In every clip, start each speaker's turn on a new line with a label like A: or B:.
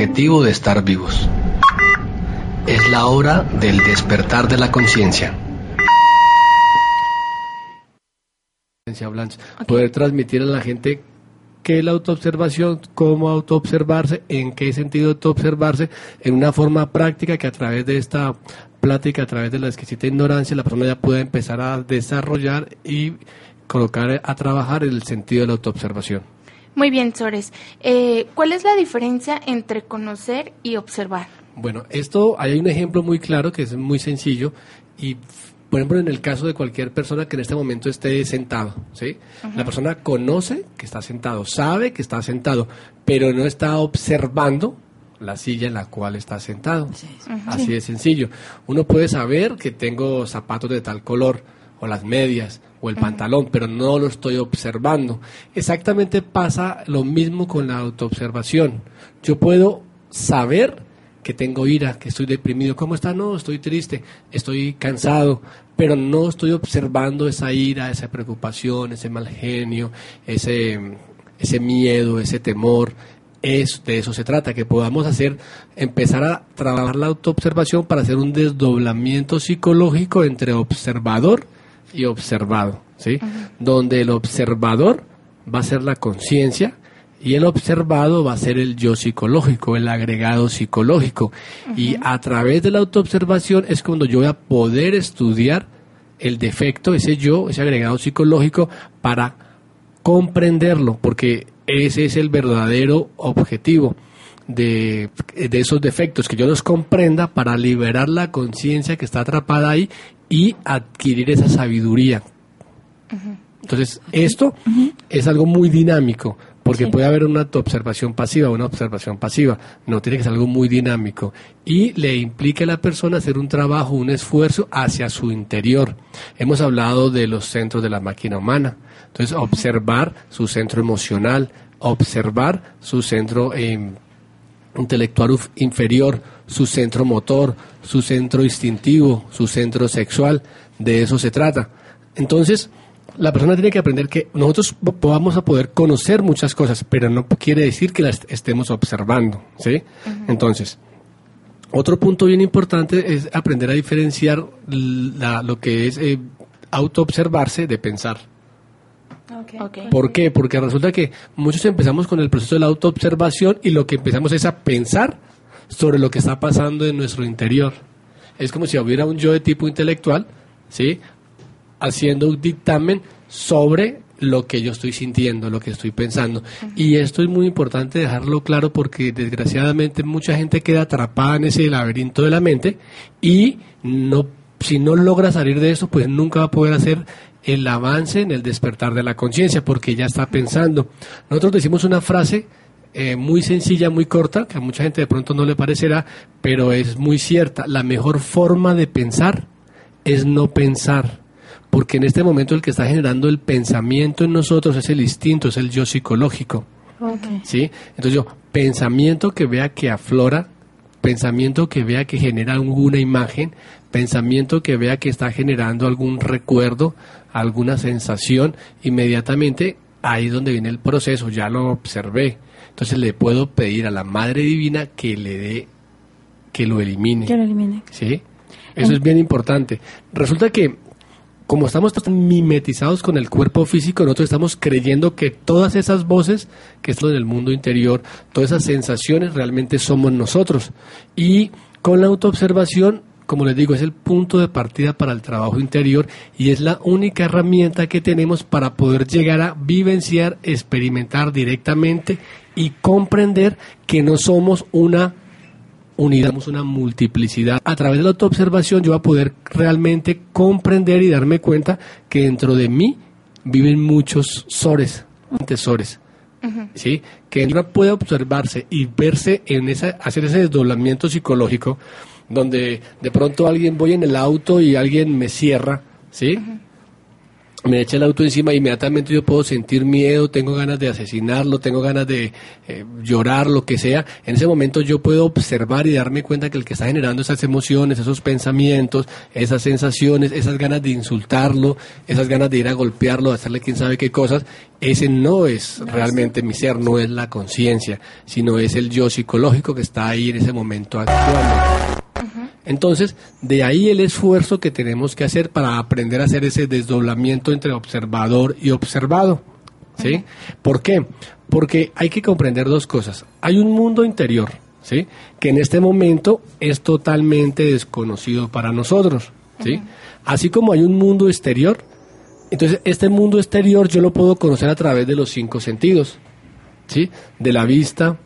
A: Objetivo de estar vivos? Es la hora del despertar de la conciencia. Poder transmitir a la gente qué es la autoobservación, cómo autoobservarse, en qué sentido autoobservarse, en una forma práctica que a través de esta plática, a través de la exquisita ignorancia, la persona ya puede empezar a desarrollar y colocar a trabajar el sentido de la autoobservación.
B: Muy bien, Sores. Eh, ¿Cuál es la diferencia entre conocer y observar?
A: Bueno, esto hay un ejemplo muy claro que es muy sencillo y por ejemplo, en el caso de cualquier persona que en este momento esté sentado, ¿sí? La persona conoce que está sentado, sabe que está sentado, pero no está observando la silla en la cual está sentado. Así de sencillo. Uno puede saber que tengo zapatos de tal color, o las medias, o el pantalón, pero no lo estoy observando. Exactamente pasa lo mismo con la autoobservación. Yo puedo saber que tengo ira, que estoy deprimido. ¿Cómo está? No, estoy triste, estoy cansado, pero no estoy observando esa ira, esa preocupación, ese mal genio, ese, ese miedo, ese temor, es, de eso se trata, que podamos hacer, empezar a trabajar la autoobservación para hacer un desdoblamiento psicológico entre observador y observado, ¿sí? Donde el observador va a ser la conciencia y el observado va a ser el yo psicológico, el agregado psicológico. Y a través de la autoobservación es cuando yo voy a poder estudiar el defecto, ese yo, ese agregado psicológico, para comprenderlo, porque ese es el verdadero objetivo de, esos defectos, que yo los comprenda para liberar la conciencia que está atrapada ahí y adquirir esa sabiduría. Entonces, esto es algo muy dinámico, porque puede haber una observación pasiva, una observación pasiva, no tiene que ser algo muy dinámico. Y le implica a la persona hacer un trabajo, un esfuerzo hacia su interior. Hemos hablado de los centros de la máquina humana, entonces, observar su centro emocional, observar su centro eh, intelectual inferior, su centro motor, su centro instintivo, su centro sexual, de eso se trata. Entonces, la persona tiene que aprender que nosotros vamos a poder conocer muchas cosas, pero no quiere decir que las estemos observando, ¿sí? Entonces, otro punto bien importante es aprender a diferenciar lo que es eh, autoobservarse de pensar. ¿Por qué? Porque resulta que muchos empezamos con el proceso de la autoobservación y lo que empezamos es a pensar sobre lo que está pasando en nuestro interior. Es como si hubiera un yo de tipo intelectual, ¿sí? Haciendo un dictamen sobre lo que yo estoy sintiendo, lo que estoy pensando. Y esto es muy importante dejarlo claro porque desgraciadamente mucha gente queda atrapada en ese laberinto de la mente y no si no logra salir de eso, pues nunca va a poder hacer el avance en el despertar de la conciencia, porque ya está pensando. Nosotros decimos una frase eh, muy sencilla, muy corta, que a mucha gente de pronto no le parecerá, pero es muy cierta. La mejor forma de pensar es no pensar, porque en este momento el que está generando el pensamiento en nosotros es el instinto, es el yo psicológico. ¿Sí? Entonces yo, pensamiento que vea que aflora, pensamiento que vea que genera alguna imagen, pensamiento que vea que está generando algún recuerdo, alguna sensación, inmediatamente ahí es donde viene el proceso, ya lo observé. Entonces le puedo pedir a la Madre Divina que le dé, que lo elimine.
C: Que lo elimine.
A: ¿Sí? Eso es bien importante. Resulta que como estamos tan mimetizados con el cuerpo físico, nosotros estamos creyendo que todas esas voces que están en el mundo interior, todas esas sensaciones realmente somos nosotros. Y con la autoobservación como les digo, es el punto de partida para el trabajo interior y es la única herramienta que tenemos para poder llegar a vivenciar, experimentar directamente y comprender que no somos una unidad, una multiplicidad. A través de la autoobservación yo voy a poder realmente comprender y darme cuenta que dentro de mí viven muchos sores, tesores. ¿Sí? Que uno puede observarse y verse en esa, hacer ese desdoblamiento psicológico, donde de pronto alguien voy en el auto y alguien me cierra, ¿sí? Me echa el auto encima, inmediatamente yo puedo sentir miedo, tengo ganas de asesinarlo, tengo ganas de eh, llorar, lo que sea. En ese momento yo puedo observar y darme cuenta que el que está generando esas emociones, esos pensamientos, esas sensaciones, esas ganas de insultarlo, esas ganas de ir a golpearlo, de hacerle quién sabe qué cosas, ese no es realmente mi ser, no es la conciencia, sino es el yo psicológico que está ahí en ese momento actuando. Entonces, de ahí el esfuerzo que tenemos que hacer para aprender a hacer ese desdoblamiento entre observador y observado. ¿Sí? ¿Por qué? Porque hay que comprender dos cosas. Hay un mundo interior, ¿sí? Que en este momento es totalmente desconocido para nosotros, ¿sí? Así como hay un mundo exterior, entonces este mundo exterior yo lo puedo conocer a través de los cinco sentidos, ¿sí? De la vista,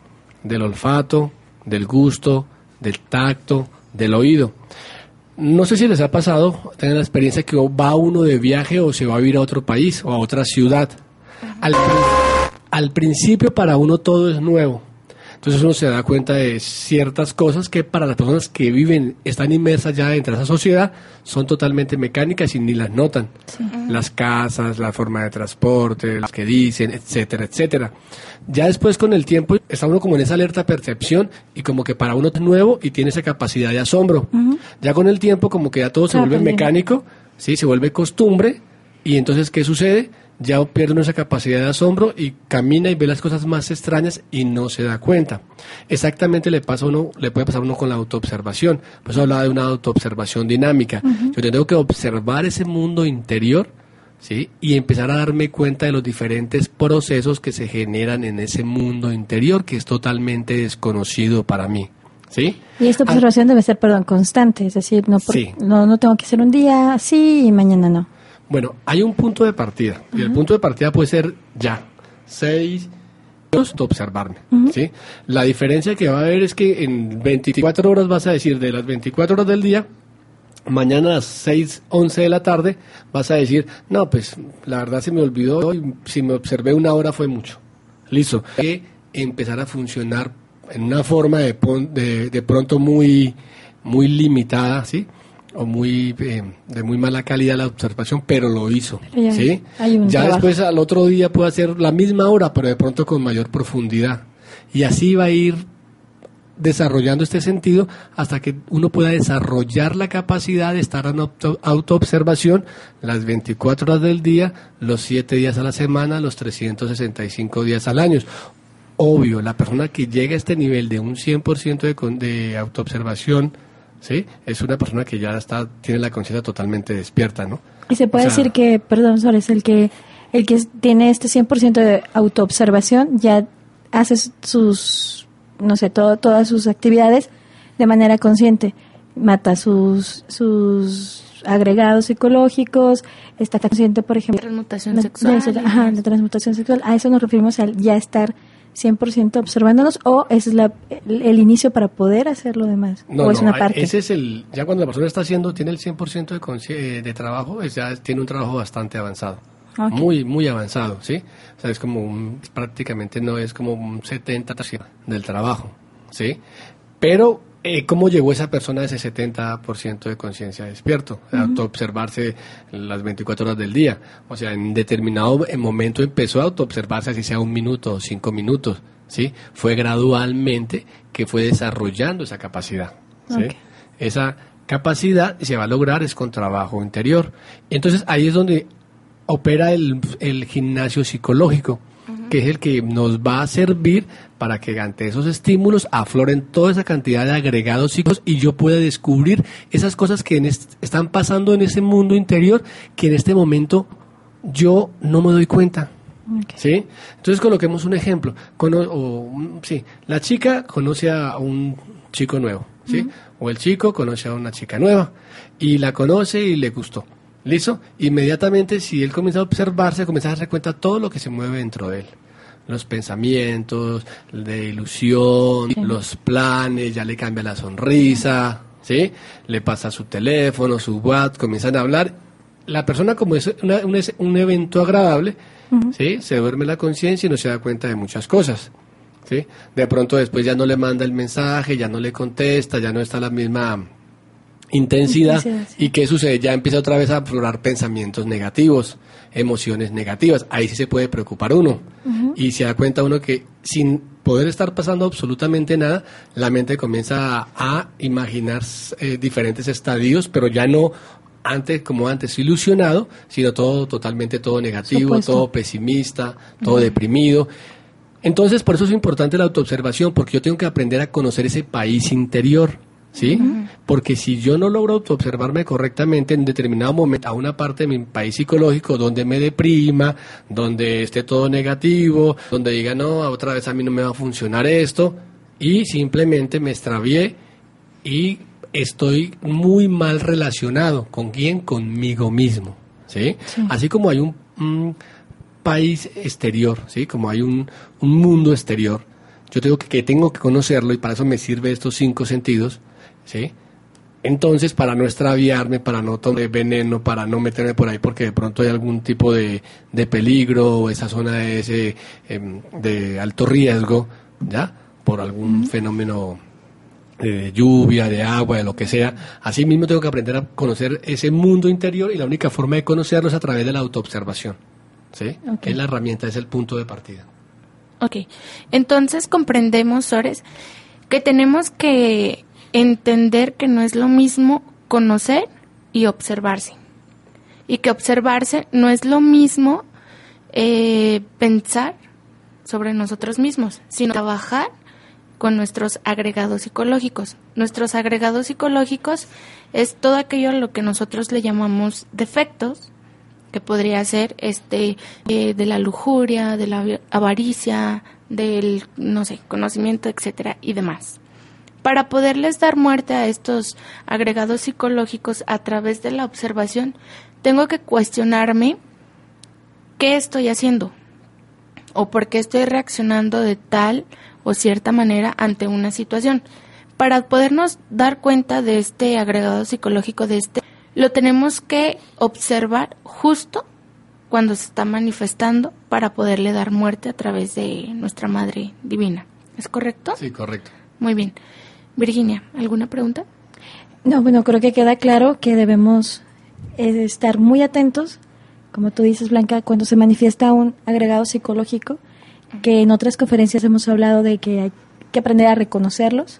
A: del olfato, del gusto, del tacto, del oído. No sé si les ha pasado tener la experiencia que va uno de viaje o se va a ir a otro país o a otra ciudad. Al, principio para uno todo es nuevo. Entonces uno se da cuenta de ciertas cosas que para las personas que viven, están inmersas ya dentro de esa sociedad, son totalmente mecánicas y ni las notan. Las casas, la forma de transporte, las que dicen, etcétera, etcétera. Ya después con el tiempo está uno como en esa alerta percepción y como que para uno es nuevo y tiene esa capacidad de asombro. Ya con el tiempo como que ya todo se vuelve mecánico, sí, se vuelve costumbre y entonces ¿qué sucede? Ya pierde esa capacidad de asombro y camina y ve las cosas más extrañas y no se da cuenta. Exactamente le pasa a uno, le puede pasar a uno con la autoobservación. Por eso hablaba de una autoobservación dinámica. Yo tengo que observar ese mundo interior ¿sí? Y empezar a darme cuenta de los diferentes procesos que se generan en ese mundo interior que es totalmente desconocido para mí. ¿Sí?
C: Y esta observación debe ser, perdón, constante, es decir, no, no, no tengo que ser un día así y mañana no.
A: Bueno, hay un punto de partida, y el punto de partida puede ser ya, seis de observarme, ¿sí? La diferencia que va a haber es que en 24 horas vas a decir, de las 24 horas del día, mañana a las 6, 11 de la tarde vas a decir, no, pues la verdad se me olvidó y si me observé una hora fue mucho. Listo. Que empezar a funcionar en una forma de, de, de pronto muy, muy limitada, ¿sí? O muy, eh, de muy mala calidad la observación, pero lo hizo, ¿sí? Ya después al otro día puede hacer la misma hora, pero de pronto con mayor profundidad. Y así va a ir desarrollando este sentido hasta que uno pueda desarrollar la capacidad de estar en auto, autoobservación las 24 horas del día, los 7 días a la semana, los 365 días al año. Obvio, la persona que llega a este nivel de un 100% de, de autoobservación, ¿sí? es una persona que ya está tiene la conciencia totalmente despierta, ¿no?
C: Y se puede decir que, perdón, Sores, el que, el que tiene este 100% de autoobservación ya hace sus no sé, todo, todas sus actividades de manera consciente. Mata sus, sus agregados psicológicos, está consciente, por ejemplo,
B: transmutación sexual.
C: ajá, la transmutación sexual. A eso nos referimos al ya estar 100% observándonos o es la, el, inicio para poder hacer lo demás
A: no,
C: o
A: es
C: una parte.
A: Ese es el ya cuando la persona está haciendo tiene el 100% de de trabajo, ya tiene un trabajo bastante avanzado. Muy, muy avanzado, ¿sí? O sea, es como prácticamente no es como un 70% del trabajo, ¿sí? Pero, eh, ¿cómo llegó esa persona a ese 70% de conciencia despierto? Uh Autoobservarse las 24 horas del día. O sea, en determinado momento empezó a autoobservarse, así sea un minuto o cinco minutos, ¿sí? Fue gradualmente que fue desarrollando esa capacidad, ¿sí? Esa capacidad se va a lograr es con trabajo interior. Entonces, ahí es donde opera el, el gimnasio psicológico, que es el que nos va a servir para que ante esos estímulos afloren toda esa cantidad de agregados psíquicos y yo pueda descubrir esas cosas que están pasando en ese mundo interior que en este momento yo no me doy cuenta. ¿Sí? Entonces coloquemos un ejemplo. o, sí, la chica conoce a un chico nuevo, ¿sí? O el chico conoce a una chica nueva y la conoce y le gustó. ¿Listo? Inmediatamente, si él comienza a observarse, comienza a darse cuenta de todo lo que se mueve dentro de él. Los pensamientos, de ilusión, los planes, ya le cambia la sonrisa, ¿sí? Le pasa su teléfono, su WhatsApp, comienzan a hablar. La persona como es una- un, evento agradable, ¿sí? Se duerme la conciencia y no se da cuenta de muchas cosas. ¿sí? De pronto después ya no le manda el mensaje, ya no le contesta, ya no está la misma intensidad.
C: Intensidad, sí.
A: ¿Y qué sucede? Ya empieza otra vez a aflorar pensamientos negativos, emociones negativas. Ahí sí se puede preocupar uno. Y se da cuenta uno que sin poder estar pasando absolutamente nada, la mente comienza a, a imaginar eh, diferentes estadios, pero ya no antes como antes ilusionado, sino todo totalmente todo negativo,
C: Supuesto.
A: todo pesimista, todo deprimido. Entonces, por eso es importante la autoobservación, porque yo tengo que aprender a conocer ese país interior, ¿sí? Porque si yo no logro autoobservarme correctamente en determinado momento a una parte de mi país psicológico donde me deprima, donde esté todo negativo, donde diga, no, otra vez a mí no me va a funcionar esto, y simplemente me extravié y estoy muy mal relacionado. ¿Con quién? Conmigo mismo. ¿sí? Así como hay un, un país exterior, ¿sí? como hay un, un mundo exterior, yo tengo que, que tengo que conocerlo y para eso me sirve estos cinco sentidos. ¿Sí? Entonces, para no extraviarme, para no tomar veneno, para no meterme por ahí porque de pronto hay algún tipo de, de peligro o esa zona es eh, em, de alto riesgo, ¿ya? Por algún fenómeno de lluvia, de agua, de lo que sea. Así mismo tengo que aprender a conocer ese mundo interior y la única forma de conocerlo es a través de la autoobservación. ¿Sí?
C: Ok.
A: Es la herramienta, es el punto de partida.
B: Ok, entonces comprendemos, Sores, que tenemos que entender que no es lo mismo conocer y observarse. Y que observarse no es lo mismo eh, pensar sobre nosotros mismos, sino trabajar con nuestros agregados psicológicos. Nuestros agregados psicológicos es todo aquello a lo que nosotros le llamamos defectos, que podría ser este eh, de la lujuria, de la avaricia, del no sé, conocimiento, etcétera y demás. Para poderles dar muerte a estos agregados psicológicos a través de la observación, tengo que cuestionarme qué estoy haciendo o por qué estoy reaccionando de tal o cierta manera ante una situación. Para podernos dar cuenta de este agregado psicológico, de este, lo tenemos que observar justo cuando se está manifestando para poderle dar muerte a través de nuestra Madre Divina. ¿Es correcto?
A: Sí, correcto.
B: Muy bien. Virginia, ¿alguna pregunta?
C: No, bueno, creo que queda claro que debemos eh, estar muy atentos, como tú dices, Blanca, cuando se manifiesta un agregado psicológico, que en otras conferencias hemos hablado de que hay que aprender a reconocerlos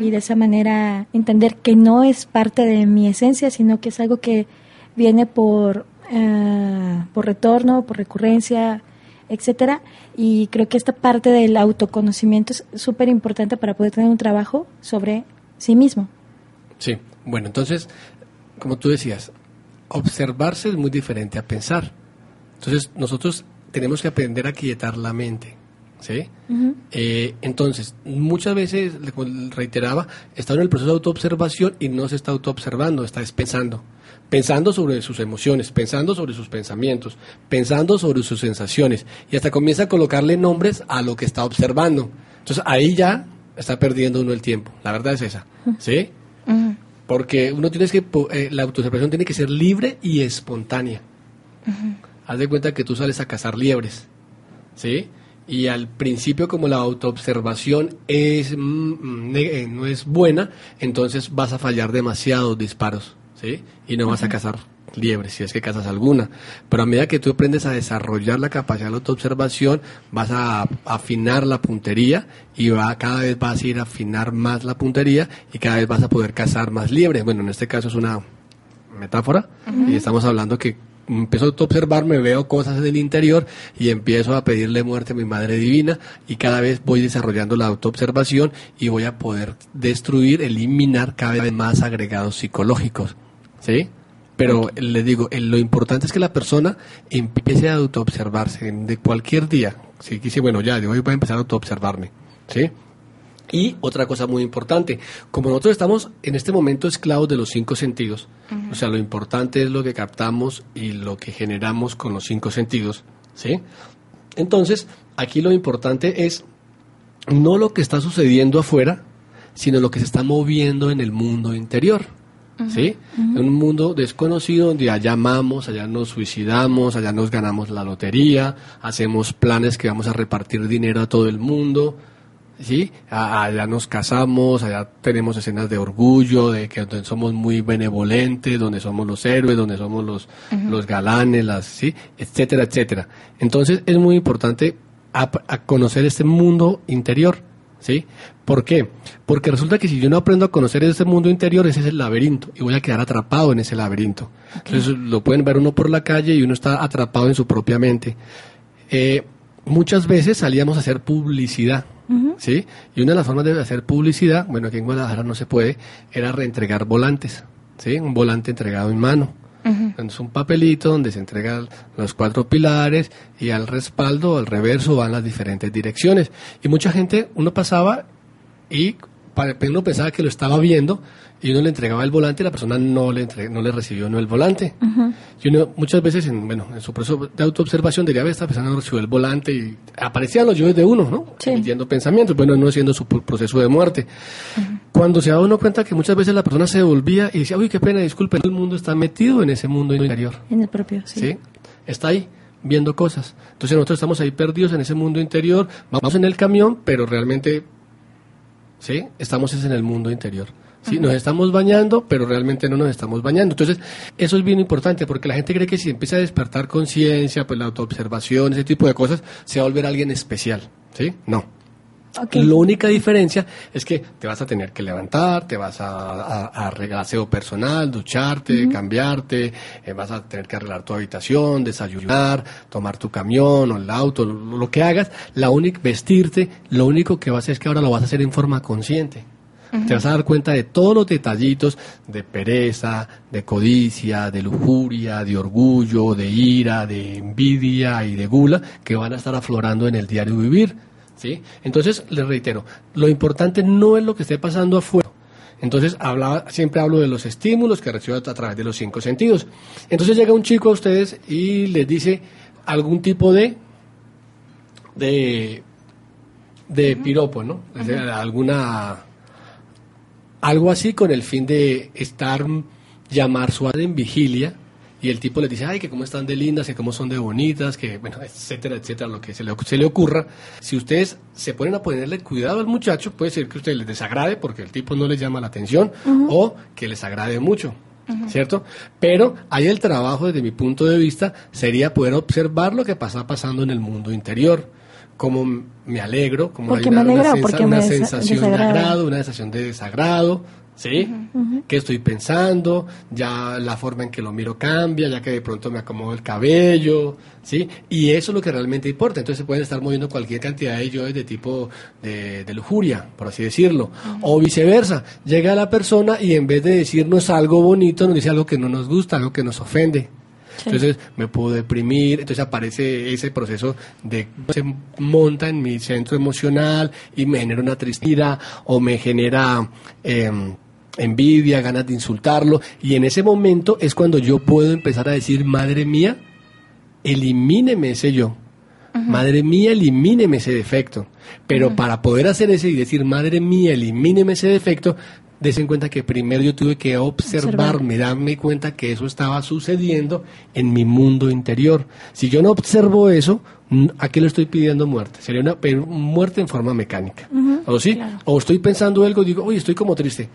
C: y de esa manera entender que no es parte de mi esencia, sino que es algo que viene por, eh, por retorno, por recurrencia, etcétera. Y creo que esta parte del autoconocimiento es súper importante para poder tener un trabajo sobre sí mismo.
A: Sí, bueno, entonces, como tú decías, observarse es muy diferente a pensar. Entonces, nosotros tenemos que aprender a quietar la mente. ¿Sí? Eh, entonces, muchas veces, reiteraba, está en el proceso de autoobservación y no se está autoobservando, está es pensando. Pensando sobre sus emociones, pensando sobre sus pensamientos, pensando sobre sus sensaciones. Y hasta comienza a colocarle nombres a lo que está observando. Entonces, ahí ya está perdiendo uno el tiempo. La verdad es esa. ¿Sí? Porque uno tiene que, eh, la autoobservación tiene que ser libre y espontánea. Haz de cuenta que tú sales a cazar liebres, ¿sí? Y al principio como la autoobservación es, mm, ne- eh, no es buena, entonces vas a fallar demasiados disparos, ¿sí? Y no vas a cazar liebres, si es que cazas alguna. Pero a medida que tú aprendes a desarrollar la capacidad de autoobservación, vas a afinar la puntería y va, cada vez vas a ir a afinar más la puntería y cada vez vas a poder cazar más liebres. Bueno, en este caso es una metáfora y estamos hablando que empiezo a autoobservar, me veo cosas en el interior y empiezo a pedirle muerte a mi Madre Divina y cada vez voy desarrollando la autoobservación y voy a poder destruir, eliminar cada vez más agregados psicológicos, ¿sí? Pero les digo, lo importante es que la persona empiece a autoobservarse de cualquier día. Si dice, bueno, ya, de hoy voy a empezar a autoobservarme, ¿sí? Y otra cosa muy importante, como nosotros estamos en este momento esclavos de los cinco sentidos, o sea, lo importante es lo que captamos y lo que generamos con los cinco sentidos, ¿sí? Entonces, aquí lo importante es no lo que está sucediendo afuera, sino lo que se está moviendo en el mundo interior. ¿Sí? Un mundo desconocido donde allá amamos, allá nos suicidamos, allá nos ganamos la lotería, hacemos planes que vamos a repartir dinero a todo el mundo, ¿sí? Allá nos casamos, allá tenemos escenas de orgullo, de que donde somos muy benevolentes, donde somos los héroes, donde somos los, los galanes, las, ¿sí? Etcétera, etcétera. Entonces es muy importante a conocer este mundo interior, ¿sí? ¿Por qué? Porque resulta que si yo no aprendo a conocer ese mundo interior, ese es el laberinto, y voy a quedar atrapado en ese laberinto. Entonces lo pueden ver uno por la calle y uno está atrapado en su propia mente. Eh, muchas veces salíamos a hacer publicidad, ¿sí? Y una de las formas de hacer publicidad, bueno, aquí en Guadalajara no se puede, era reentregar volantes, ¿sí? Un volante entregado en mano. Es un papelito donde se entregan los cuatro pilares y al respaldo, al reverso, van las diferentes direcciones. Y mucha gente, uno pasaba y uno pensaba que lo estaba viendo y uno le entregaba el volante y la persona no le entre- no le recibió no el volante. Y uno muchas veces en, bueno, en su proceso de autoobservación diría, "Ve, esta persona no recibió el volante y aparecían los yo de uno, ¿no?
C: Sí.
A: Emitiendo pensamientos, bueno, no haciendo su proceso de muerte. Cuando se da uno cuenta que muchas veces la persona se devolvía y decía, uy, qué pena, disculpe, el mundo está metido en ese mundo interior.
C: En el propio, sí.
A: ¿sí? Está ahí viendo cosas. Entonces nosotros estamos ahí perdidos en ese mundo interior, vamos en el camión, pero realmente, ¿sí? Estamos es en el mundo interior. ¿Sí? Nos estamos bañando, pero realmente no nos estamos bañando. Entonces, eso es bien importante, porque la gente cree que si empieza a despertar conciencia, pues la autoobservación, ese tipo de cosas, se va a volver alguien especial, ¿sí? No.
C: Ok.
A: La única diferencia es que te vas a tener que levantar, te vas a arreglar aseo personal, ducharte, cambiarte, eh, vas a tener que arreglar tu habitación, desayunar, tomar tu camión o el auto, lo, lo que hagas, la única, vestirte, lo único que vas a hacer es que ahora lo vas a hacer en forma consciente. Te vas a dar cuenta de todos los detallitos de pereza, de codicia, de lujuria, de orgullo, de ira, de envidia y de gula que van a estar aflorando en el diario vivir. ¿sí? Entonces, les reitero, lo importante no es lo que esté pasando afuera. Entonces, hablaba, siempre hablo de los estímulos que recibo a través de los cinco sentidos. Entonces llega un chico a ustedes y les dice algún tipo de, de, de piropo, ¿no? Alguna, algo así con el fin de estar, llamar su alma en vigilia y el tipo les dice, ay, que cómo están de lindas, que cómo son de bonitas, que, bueno, etcétera, etcétera, lo que se le, se le ocurra. Si ustedes se ponen a ponerle cuidado al muchacho, puede ser que ustedes les desagrade porque el tipo no les llama la atención o que les agrade mucho. ¿Cierto? Pero ahí el trabajo, desde mi punto de vista, sería poder observar lo que pasa pasando en el mundo interior. Cómo me alegro, cómo
C: ¿Por qué
A: hay una,
C: me alegro?
A: una sensa-
C: ¿Por qué
A: una
C: me
A: sensación de agrado, una sensación de desagrado, ¿sí? ¿Qué estoy pensando? Ya la forma en que lo miro cambia, ya que de pronto me acomodo el cabello, ¿sí? Y eso es lo que realmente importa. Entonces se pueden estar moviendo cualquier cantidad de yo de tipo de, de lujuria, por así decirlo. O viceversa, llega la persona y en vez de decirnos algo bonito, nos dice algo que no nos gusta, algo que nos ofende. Entonces me puedo deprimir, entonces aparece ese proceso de se monta en mi centro emocional y me genera una tristeza o me genera em, envidia, ganas de insultarlo y en ese momento es cuando yo puedo empezar a decir, madre mía, elimíneme ese yo. Madre mía, elimíneme ese defecto. Pero para poder hacer ese y decir, madre mía, elimíneme ese defecto, des en cuenta que primero yo tuve que observarme, darme cuenta que eso estaba sucediendo en mi mundo interior. Si yo no observo eso, ¿a qué le estoy pidiendo muerte? Sería una muerte en forma mecánica. ¿O sí? O estoy pensando algo y digo, oye, estoy como triste.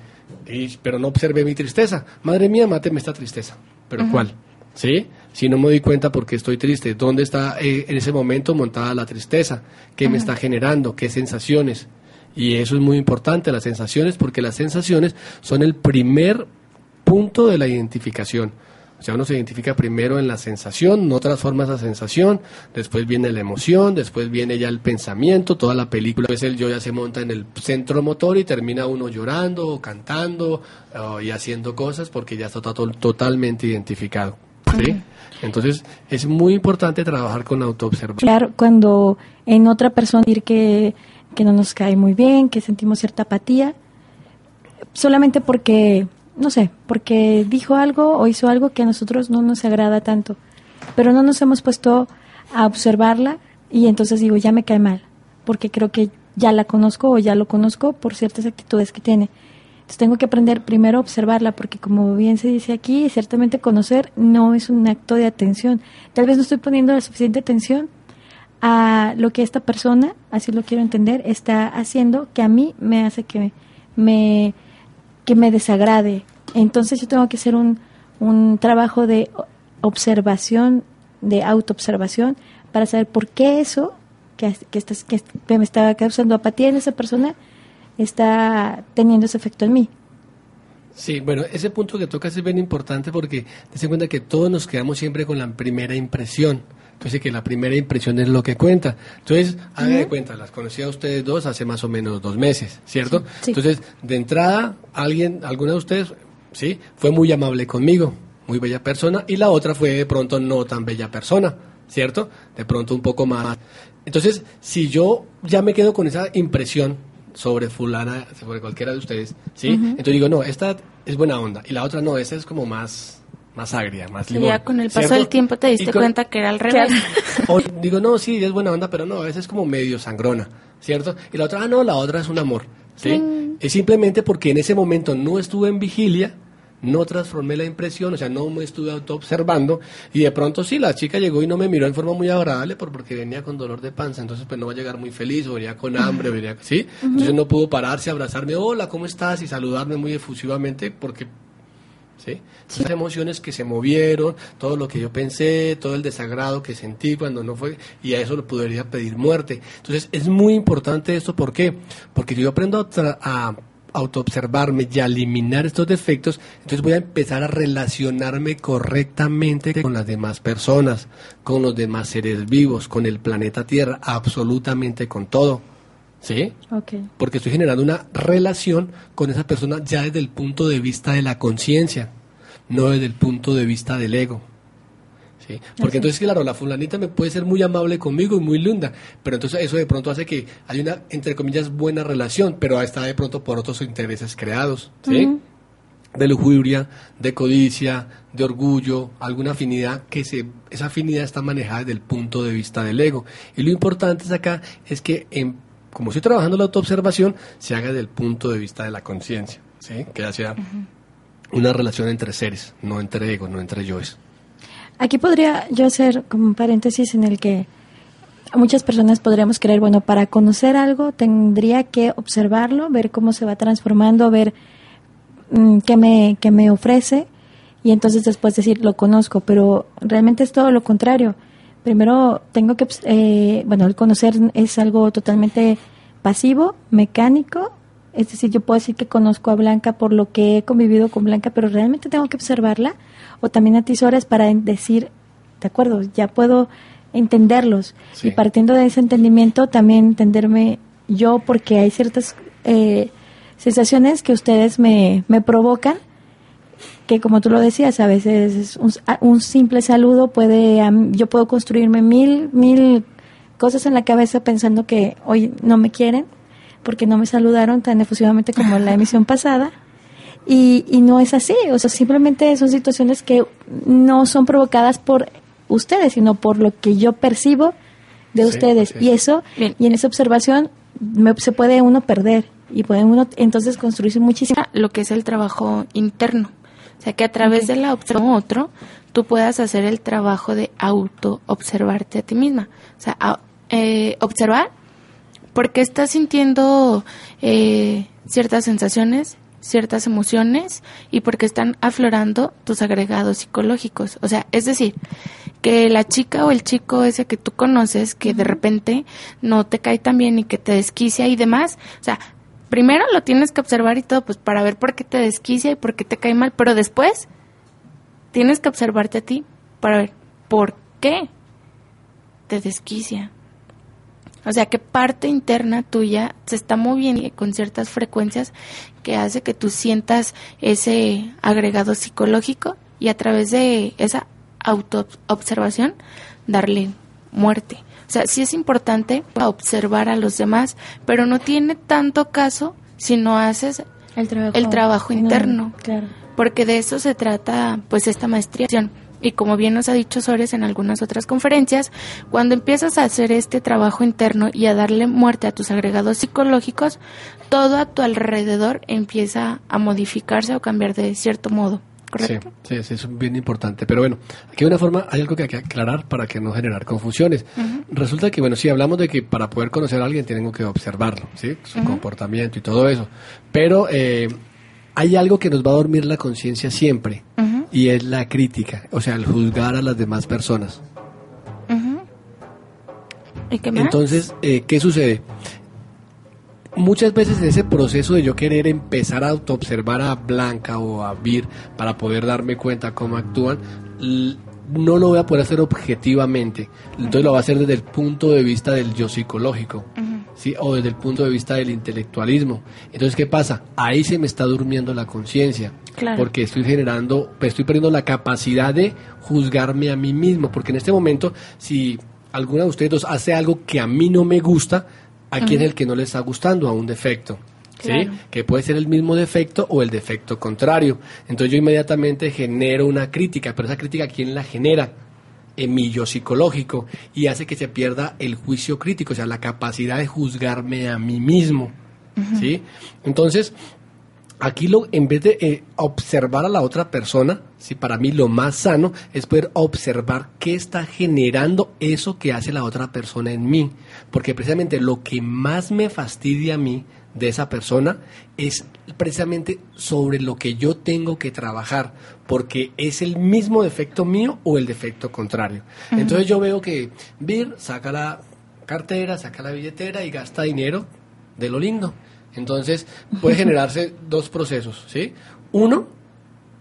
A: Y- pero no observé mi tristeza. Madre mía, máteme esta tristeza. ¿Pero cuál? ¿Sí? Si no me doy cuenta por qué estoy triste, ¿dónde está eh, en ese momento montada la tristeza? ¿Qué me está generando? ¿Qué sensaciones? Y eso es muy importante, las sensaciones, porque las sensaciones son el primer punto de la identificación. O sea, uno se identifica primero en la sensación, no transforma esa sensación, después viene la emoción, después viene ya el pensamiento, toda la película, pues el yo ya se monta en el centro motor y termina uno llorando o cantando o y haciendo cosas porque ya está to- totalmente identificado. ¿sí? Entonces, es muy importante trabajar con autoobservación.
C: Claro, cuando en otra persona decir que, que no nos cae muy bien, que sentimos cierta apatía, solamente porque, no sé, porque dijo algo o hizo algo que a nosotros no nos agrada tanto, pero no nos hemos puesto a observarla y entonces digo, ya me cae mal, porque creo que ya la conozco o ya lo conozco por ciertas actitudes que tiene. Entonces tengo que aprender primero a observarla, porque como bien se dice aquí, ciertamente conocer no es un acto de atención. Tal vez no estoy poniendo la suficiente atención a lo que esta persona, así lo quiero entender, está haciendo que a mí me hace que me, que me desagrade. Entonces yo tengo que hacer un, un trabajo de observación, de autoobservación, para saber por qué eso que, que, que me está causando apatía en esa persona está teniendo ese efecto en mí.
A: Sí, bueno, ese punto que tocas es bien importante porque te cuenta que todos nos quedamos siempre con la primera impresión. Entonces, que la primera impresión es lo que cuenta. Entonces, hagan de cuenta, las conocí a ustedes dos hace más o menos dos meses, ¿cierto? Entonces, de entrada, alguien, alguna de ustedes, sí, fue muy amable conmigo, muy bella persona, y la otra fue de pronto no tan bella persona, ¿cierto? De pronto un poco más. Entonces, si yo ya me quedo con esa impresión sobre fulana, sobre cualquiera de ustedes, ¿sí? Entonces digo, no, esta es buena onda, y la otra no, esta es como más más agria, más limón.
B: ya con el paso del tiempo te diste cuenta que era al revés.
A: O digo, no, sí, es buena onda, pero no, a veces es como medio sangrona, ¿cierto? Y la otra, ah, no, la otra es un amor, ¿sí? Es simplemente porque en ese momento no estuve en vigilia, no transformé la impresión, o sea, no me estuve auto observando y de pronto sí, la chica llegó y no me miró en forma muy agradable por, porque venía con dolor de panza, entonces pues no va a llegar muy feliz o venía con hambre, venía, ¿sí? Entonces no pudo pararse, abrazarme, hola, ¿cómo estás? y saludarme muy efusivamente porque ¿sí? Esas emociones que se movieron, todo lo que yo pensé, todo el desagrado que sentí cuando no fue, y a eso lo podría pedir muerte. Entonces, es muy importante esto, ¿por qué? Porque yo aprendo a, autoobservarme y a eliminar estos defectos, entonces voy a empezar a relacionarme correctamente con las demás personas, con los demás seres vivos, con el planeta Tierra, absolutamente con todo. ¿Sí? Porque estoy generando una relación con esa persona ya desde el punto de vista de la conciencia, no desde el punto de vista del ego. ¿Sí? Porque entonces, claro, la fulanita me puede ser muy amable conmigo y muy linda, pero entonces eso de pronto hace que hay una, entre comillas, buena relación, pero está de pronto por otros intereses creados, ¿sí? De lujuria, de codicia, de orgullo, alguna afinidad que se, esa afinidad está manejada desde el punto de vista del ego. Y lo importante es acá es que en como estoy trabajando la autoobservación, se haga desde el punto de vista de la conciencia, ¿sí? que sea una relación entre seres, no entre egos, no entre yoes.
C: Aquí podría yo hacer como un paréntesis en el que muchas personas podríamos creer, bueno, para conocer algo tendría que observarlo, ver cómo se va transformando, ver mm, qué, me, qué me ofrece y entonces después decir, lo conozco, pero realmente es todo lo contrario primero tengo que, eh, bueno, el conocer es algo totalmente pasivo, mecánico, es decir, yo puedo decir que conozco a Blanca por lo que he convivido con Blanca, pero realmente tengo que observarla, o también atisores para decir, de acuerdo, ya puedo entenderlos, y partiendo de ese entendimiento también entenderme yo, porque hay ciertas eh, sensaciones que ustedes me, me provocan, que como tú lo decías, a veces un, simple saludo puede, yo puedo construirme mil, mil cosas en la cabeza pensando que hoy no me quieren porque no me saludaron tan efusivamente como en la emisión pasada. Y, y no es así, o sea, simplemente son situaciones que no son provocadas por ustedes, sino por lo que yo percibo de ustedes. Y eso, y en esa observación se puede uno perder y puede uno entonces construirse muchísimo.
B: Lo que es el trabajo interno. O sea, que a través de la observación otro, tú puedas hacer el trabajo de auto-observarte a ti misma. O sea, eh, observar porque estás sintiendo eh, ciertas sensaciones, ciertas emociones y porque están aflorando tus agregados psicológicos. O sea, es decir, que la chica o el chico ese que tú conoces, que de repente no te cae tan bien y que te desquicia y demás, o sea, primero lo tienes que observar y todo, pues para ver por qué te desquicia y por qué te cae mal, pero después tienes que observarte a ti para ver por qué te desquicia. O sea, qué parte interna tuya se está moviendo con ciertas frecuencias que hace que tú sientas ese agregado psicológico y a través de esa autoobservación darle muerte. O sea, sí es importante observar a los demás, pero no tiene tanto caso si no haces el trabajo, interno. Porque de eso se trata, pues, esta maestría. y como bien nos ha dicho Sores en algunas otras conferencias, cuando empiezas a hacer este trabajo interno y a darle muerte a tus agregados psicológicos, todo a tu alrededor empieza a modificarse o cambiar de cierto modo. ¿Correcto?
A: Sí, sí, es bien importante. Pero bueno, aquí hay una forma, hay algo que hay que aclarar para que no generar confusiones. Resulta que, bueno, sí, hablamos de que para poder conocer a alguien tengo que observarlo, ¿sí? Su comportamiento y todo eso. Pero eh, hay algo que nos va a dormir la conciencia siempre y es la crítica, o sea, el juzgar a las demás personas.
B: ¿Y qué más?
A: Entonces, eh, ¿qué sucede? Muchas veces ese proceso de yo querer empezar a autoobservar a Blanca o a Vir para poder darme cuenta cómo actúan, no lo voy a poder hacer objetivamente. Entonces lo voy a hacer desde el punto de vista del yo psicológico. ¿sí? o desde el punto de vista del intelectualismo. Entonces, ¿qué pasa? Ahí se me está durmiendo la conciencia,
B: Claro.
A: porque estoy generando, pues, estoy perdiendo la capacidad de juzgarme a mí mismo, porque en este momento, si alguna de ustedes dos hace algo que a mí no me gusta, ¿a quién es el que no le está gustando? A un defecto. ¿Sí?
B: Claro.
A: Que puede ser el mismo defecto o el defecto contrario. Entonces yo inmediatamente genero una crítica, pero esa crítica ¿quién la genera? en mi yo psicológico y hace que se pierda el juicio crítico, o sea, la capacidad de juzgarme a mí mismo. ¿Sí? Entonces, aquí lo, en vez de eh, observar a la otra persona, ¿sí? para mí lo más sano es poder observar qué está generando eso que hace la otra persona en mí. Porque precisamente lo que más me fastidia a mí de esa persona es precisamente sobre lo que yo tengo que trabajar, porque es el mismo defecto mío o el defecto contrario. Entonces yo veo que Vir saca la cartera, saca la billetera y gasta dinero de lo lindo. Entonces puede generarse dos procesos, ¿sí? Uno,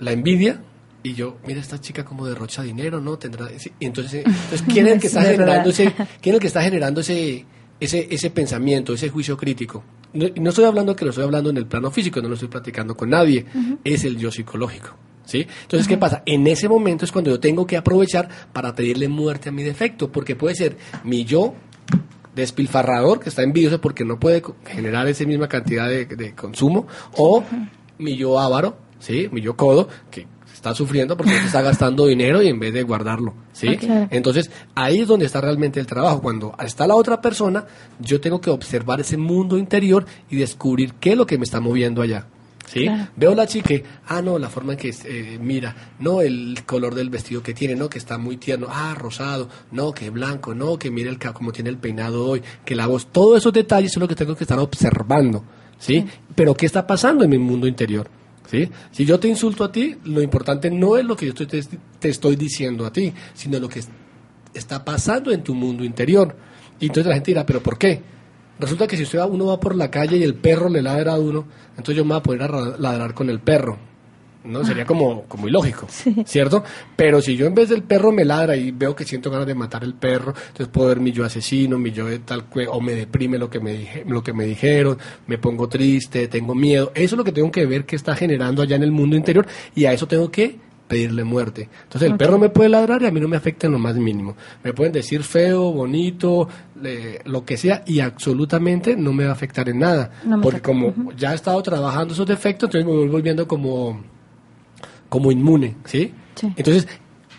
A: la envidia. Y yo, mira esta chica como derrocha dinero, ¿no? Tendrá, entonces, entonces, ¿quién es el que está generando ese, quién es el que está generando ese, ese, ese pensamiento, ese juicio crítico? No, no estoy hablando que lo estoy hablando en el plano físico, no lo estoy platicando con nadie, es el yo psicológico. ¿Sí? Entonces, ¿qué pasa? En ese momento es cuando yo tengo que aprovechar para pedirle muerte a mi defecto, porque puede ser mi yo despilfarrador, que está envidioso porque no puede generar esa misma cantidad de, de consumo, o mi yo avaro, ¿sí? Mi yo codo, que está sufriendo porque está gastando dinero y en vez de guardarlo, ¿sí? Entonces, ahí es donde está realmente el trabajo. Cuando está la otra persona, yo tengo que observar ese mundo interior y descubrir qué es lo que me está moviendo allá. ¿Sí?
B: Claro.
A: Veo la chica, ah, no, la forma en que eh, mira, no, el color del vestido que tiene, no, que está muy tierno, ah, rosado, no, que blanco, no, que mira el cómo tiene el peinado hoy, que la voz, todos esos detalles son lo que tengo que estar observando, ¿sí? Pero ¿qué está pasando en mi mundo interior? ¿Sí? Si yo te insulto a ti, lo importante no es lo que yo te, te estoy diciendo a ti, sino lo que es- está pasando en tu mundo interior. Y entonces la gente dirá, ¿pero por qué? Resulta que si usted va- uno va por la calle y el perro le ladra a uno, entonces yo me voy a ra- ladrar con el perro. ¿No? Sería como, como ilógico, ¿cierto? Pero si yo en vez del perro me ladra y veo que siento ganas de matar el perro, entonces puedo ver mi yo asesino, mi yo de tal o me deprime lo que me dije, lo que me dijeron, me pongo triste, tengo miedo. Eso es lo que tengo que ver que está generando allá en el mundo interior y a eso tengo que pedirle muerte. Entonces el perro me puede ladrar y a mí no me afecta en lo más mínimo. Me pueden decir feo, bonito, le- lo que sea y absolutamente no me va a afectar en nada.
C: No
A: porque
C: afecta.
A: como ya he estado trabajando esos defectos, entonces me voy volviendo como como inmune, ¿sí?
C: Sí.
A: Entonces,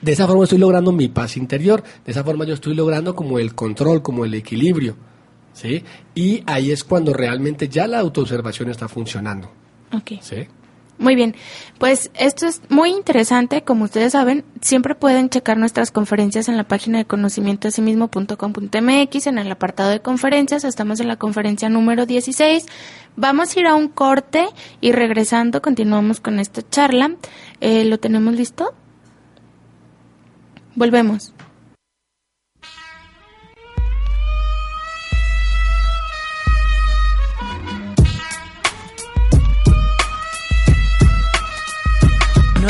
A: de esa forma estoy logrando mi paz interior, de esa forma yo estoy logrando como el control, como el equilibrio, ¿sí? Y ahí es cuando realmente ya la autoobservación está funcionando,
B: Ok.
A: ¿sí?
B: Muy bien, pues esto es muy interesante, como ustedes saben, siempre pueden checar nuestras conferencias en la página de conocimientoasimismo.com.mx, en el apartado de conferencias, estamos en la conferencia número 16, vamos a ir a un corte y regresando continuamos con esta charla, Eh, ¿lo tenemos listo? Volvemos.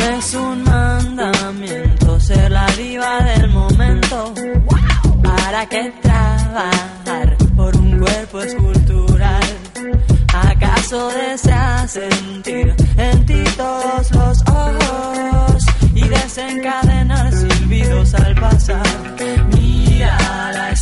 D: Es un mandamiento ser la diva del momento. ¿Para qué trabajar por un cuerpo escultural? ¿Acaso deseas sentir en ti todos los ojos y desencadenar silbidos al pasar? Mira la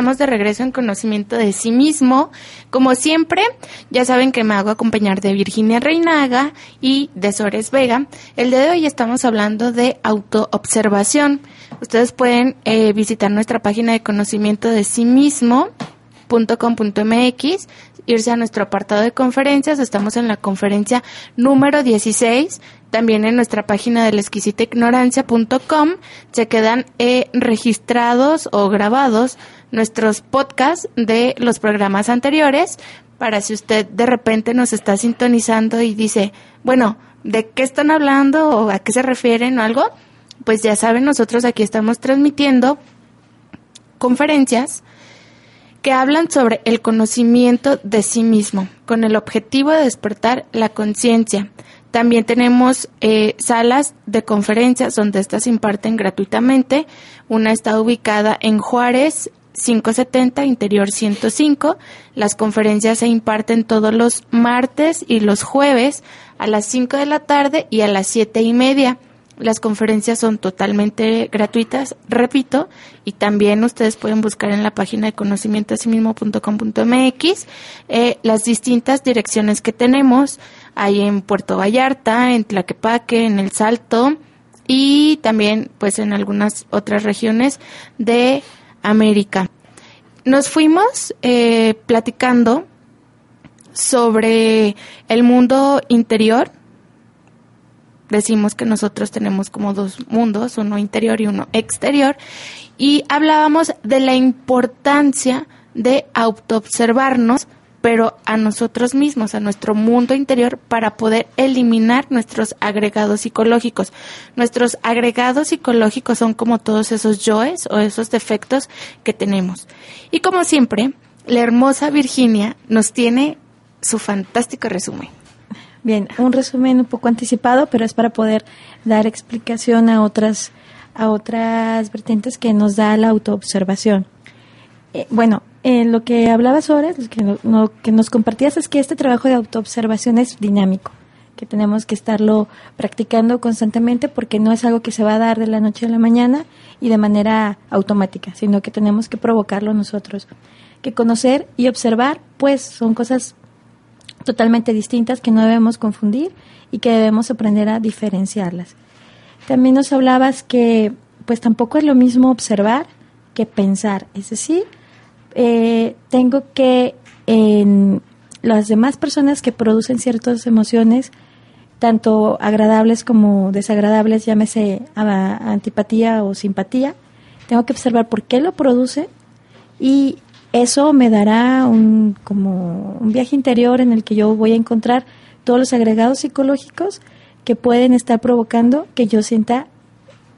B: estamos de regreso en conocimiento de sí mismo. Como siempre, ya saben que me hago acompañar de Virginia Reinaga y de Sores Vega. El día de hoy estamos hablando de autoobservación. Ustedes pueden eh, visitar nuestra página de conocimiento de sí mismo .com.mx, irse a nuestro apartado de conferencias, estamos en la conferencia número 16, también en nuestra página de la ignorancia.com se quedan eh, registrados o grabados nuestros podcasts de los programas anteriores para si usted de repente nos está sintonizando y dice, bueno, ¿de qué están hablando o a qué se refieren o algo? Pues ya saben, nosotros aquí estamos transmitiendo conferencias que hablan sobre el conocimiento de sí mismo, con el objetivo de despertar la conciencia. También tenemos eh, salas de conferencias donde estas se imparten gratuitamente. Una está ubicada en Juárez 570, Interior 105. Las conferencias se imparten todos los martes y los jueves a las 5 de la tarde y a las siete y media. Las conferencias son totalmente gratuitas, repito, y también ustedes pueden buscar en la página de conocimientoasimismo.com.mx eh, las distintas direcciones que tenemos. Hay en Puerto Vallarta, en Tlaquepaque, en El Salto y también pues en algunas otras regiones de América. Nos fuimos eh, platicando sobre el mundo interior decimos que nosotros tenemos como dos mundos, uno interior y uno exterior, y hablábamos de la importancia de autoobservarnos, pero a nosotros mismos, a nuestro mundo interior, para poder eliminar nuestros agregados psicológicos. Nuestros agregados psicológicos son como todos esos yoes o esos defectos que tenemos. Y como siempre, la hermosa Virginia nos tiene su fantástico resumen.
C: Bien, un resumen un poco anticipado, pero es para poder dar explicación a otras a otras vertientes que nos da la autoobservación. Eh, bueno, eh, lo que hablabas ahora, lo que, no- que nos compartías es que este trabajo de autoobservación es dinámico. que tenemos que estarlo practicando constantemente porque no es algo que se va a dar de la noche a la mañana y de manera automática, sino que tenemos que provocarlo nosotros. Que conocer y observar, pues son cosas totalmente distintas que no debemos confundir y que debemos aprender a diferenciarlas. También nos hablabas que pues tampoco es lo mismo observar que pensar, es decir, eh, tengo que en las demás personas que producen ciertas emociones, tanto agradables como desagradables, llámese antipatía o simpatía, tengo que observar por qué lo produce y eso me dará un, como un viaje interior en el que yo voy a encontrar todos los agregados psicológicos que pueden estar provocando que yo sienta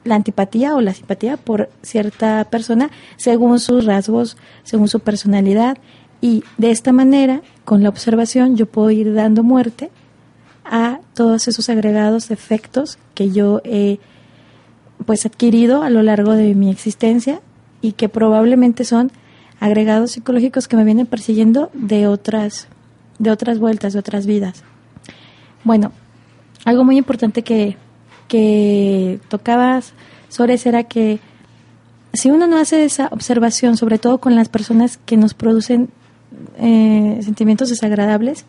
C: la antipatía o la simpatía por cierta persona según sus rasgos, según su personalidad. Y de esta manera, con la observación, yo puedo ir dando muerte a todos esos agregados efectos que yo he pues adquirido a lo largo de mi existencia y que probablemente son agregados psicológicos que me vienen persiguiendo de otras de otras vueltas, de otras vidas. Bueno, algo muy importante que, que tocabas, Sores, era que si uno no hace esa observación, sobre todo con las personas que nos producen eh, sentimientos desagradables,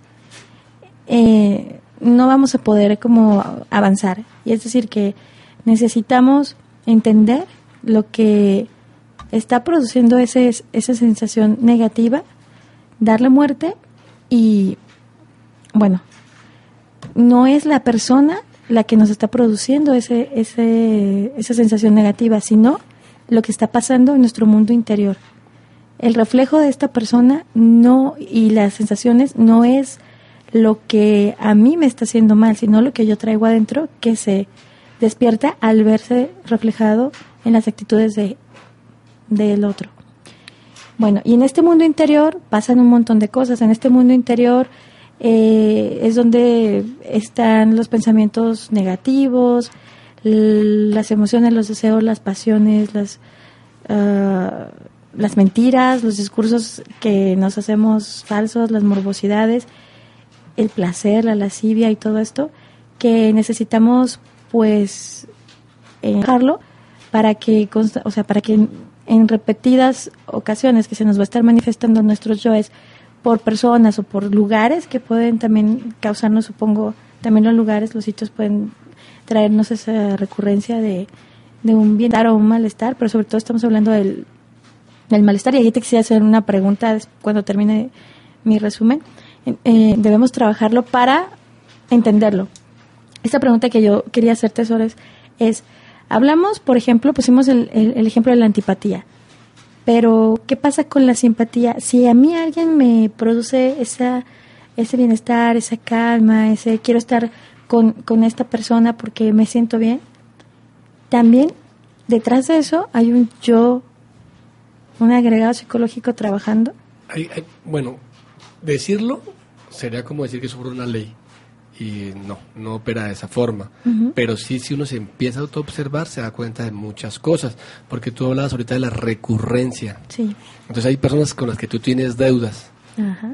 C: eh, no vamos a poder como avanzar. Y es decir, que necesitamos entender lo que está produciendo ese, esa sensación negativa, darle muerte y, bueno, no es la persona la que nos está produciendo ese, ese, esa sensación negativa, sino lo que está pasando en nuestro mundo interior. El reflejo de esta persona no y las sensaciones no es lo que a mí me está haciendo mal, sino lo que yo traigo adentro que se despierta al verse reflejado en las actitudes de del otro. Bueno, y en este mundo interior pasan un montón de cosas. En este mundo interior eh, es donde están los pensamientos negativos, las emociones, los deseos, las pasiones, las, ah, las mentiras, los discursos que nos hacemos falsos, las morbosidades, el placer, la lascivia y todo esto, que necesitamos pues dejarlo para que, o sea, para que en repetidas ocasiones que se nos va a estar manifestando nuestros yoes por personas o por lugares que pueden también causarnos, supongo, también los lugares, los sitios pueden traernos esa recurrencia de, un bienestar o un malestar, pero sobre todo estamos hablando del, del malestar. Y aquí te quisiera hacer una pregunta cuando termine mi resumen. Eh, debemos trabajarlo para entenderlo. Esta pregunta que yo quería hacerte, Sores, es, hablamos, por ejemplo, pusimos el, el ejemplo de la antipatía. Pero, ¿qué pasa con la simpatía? Si a mí alguien me produce esa, ese bienestar, esa calma, ese quiero estar con, con esta persona porque me siento bien, también detrás de eso hay un yo, un agregado psicológico trabajando.
A: bueno, decirlo sería como decir que es una ley y no, no opera de esa forma. Pero sí, si uno se empieza a autoobservar, se da cuenta de muchas cosas, porque tú hablabas ahorita de la recurrencia.
C: Sí.
A: Entonces hay personas con las que tú tienes deudas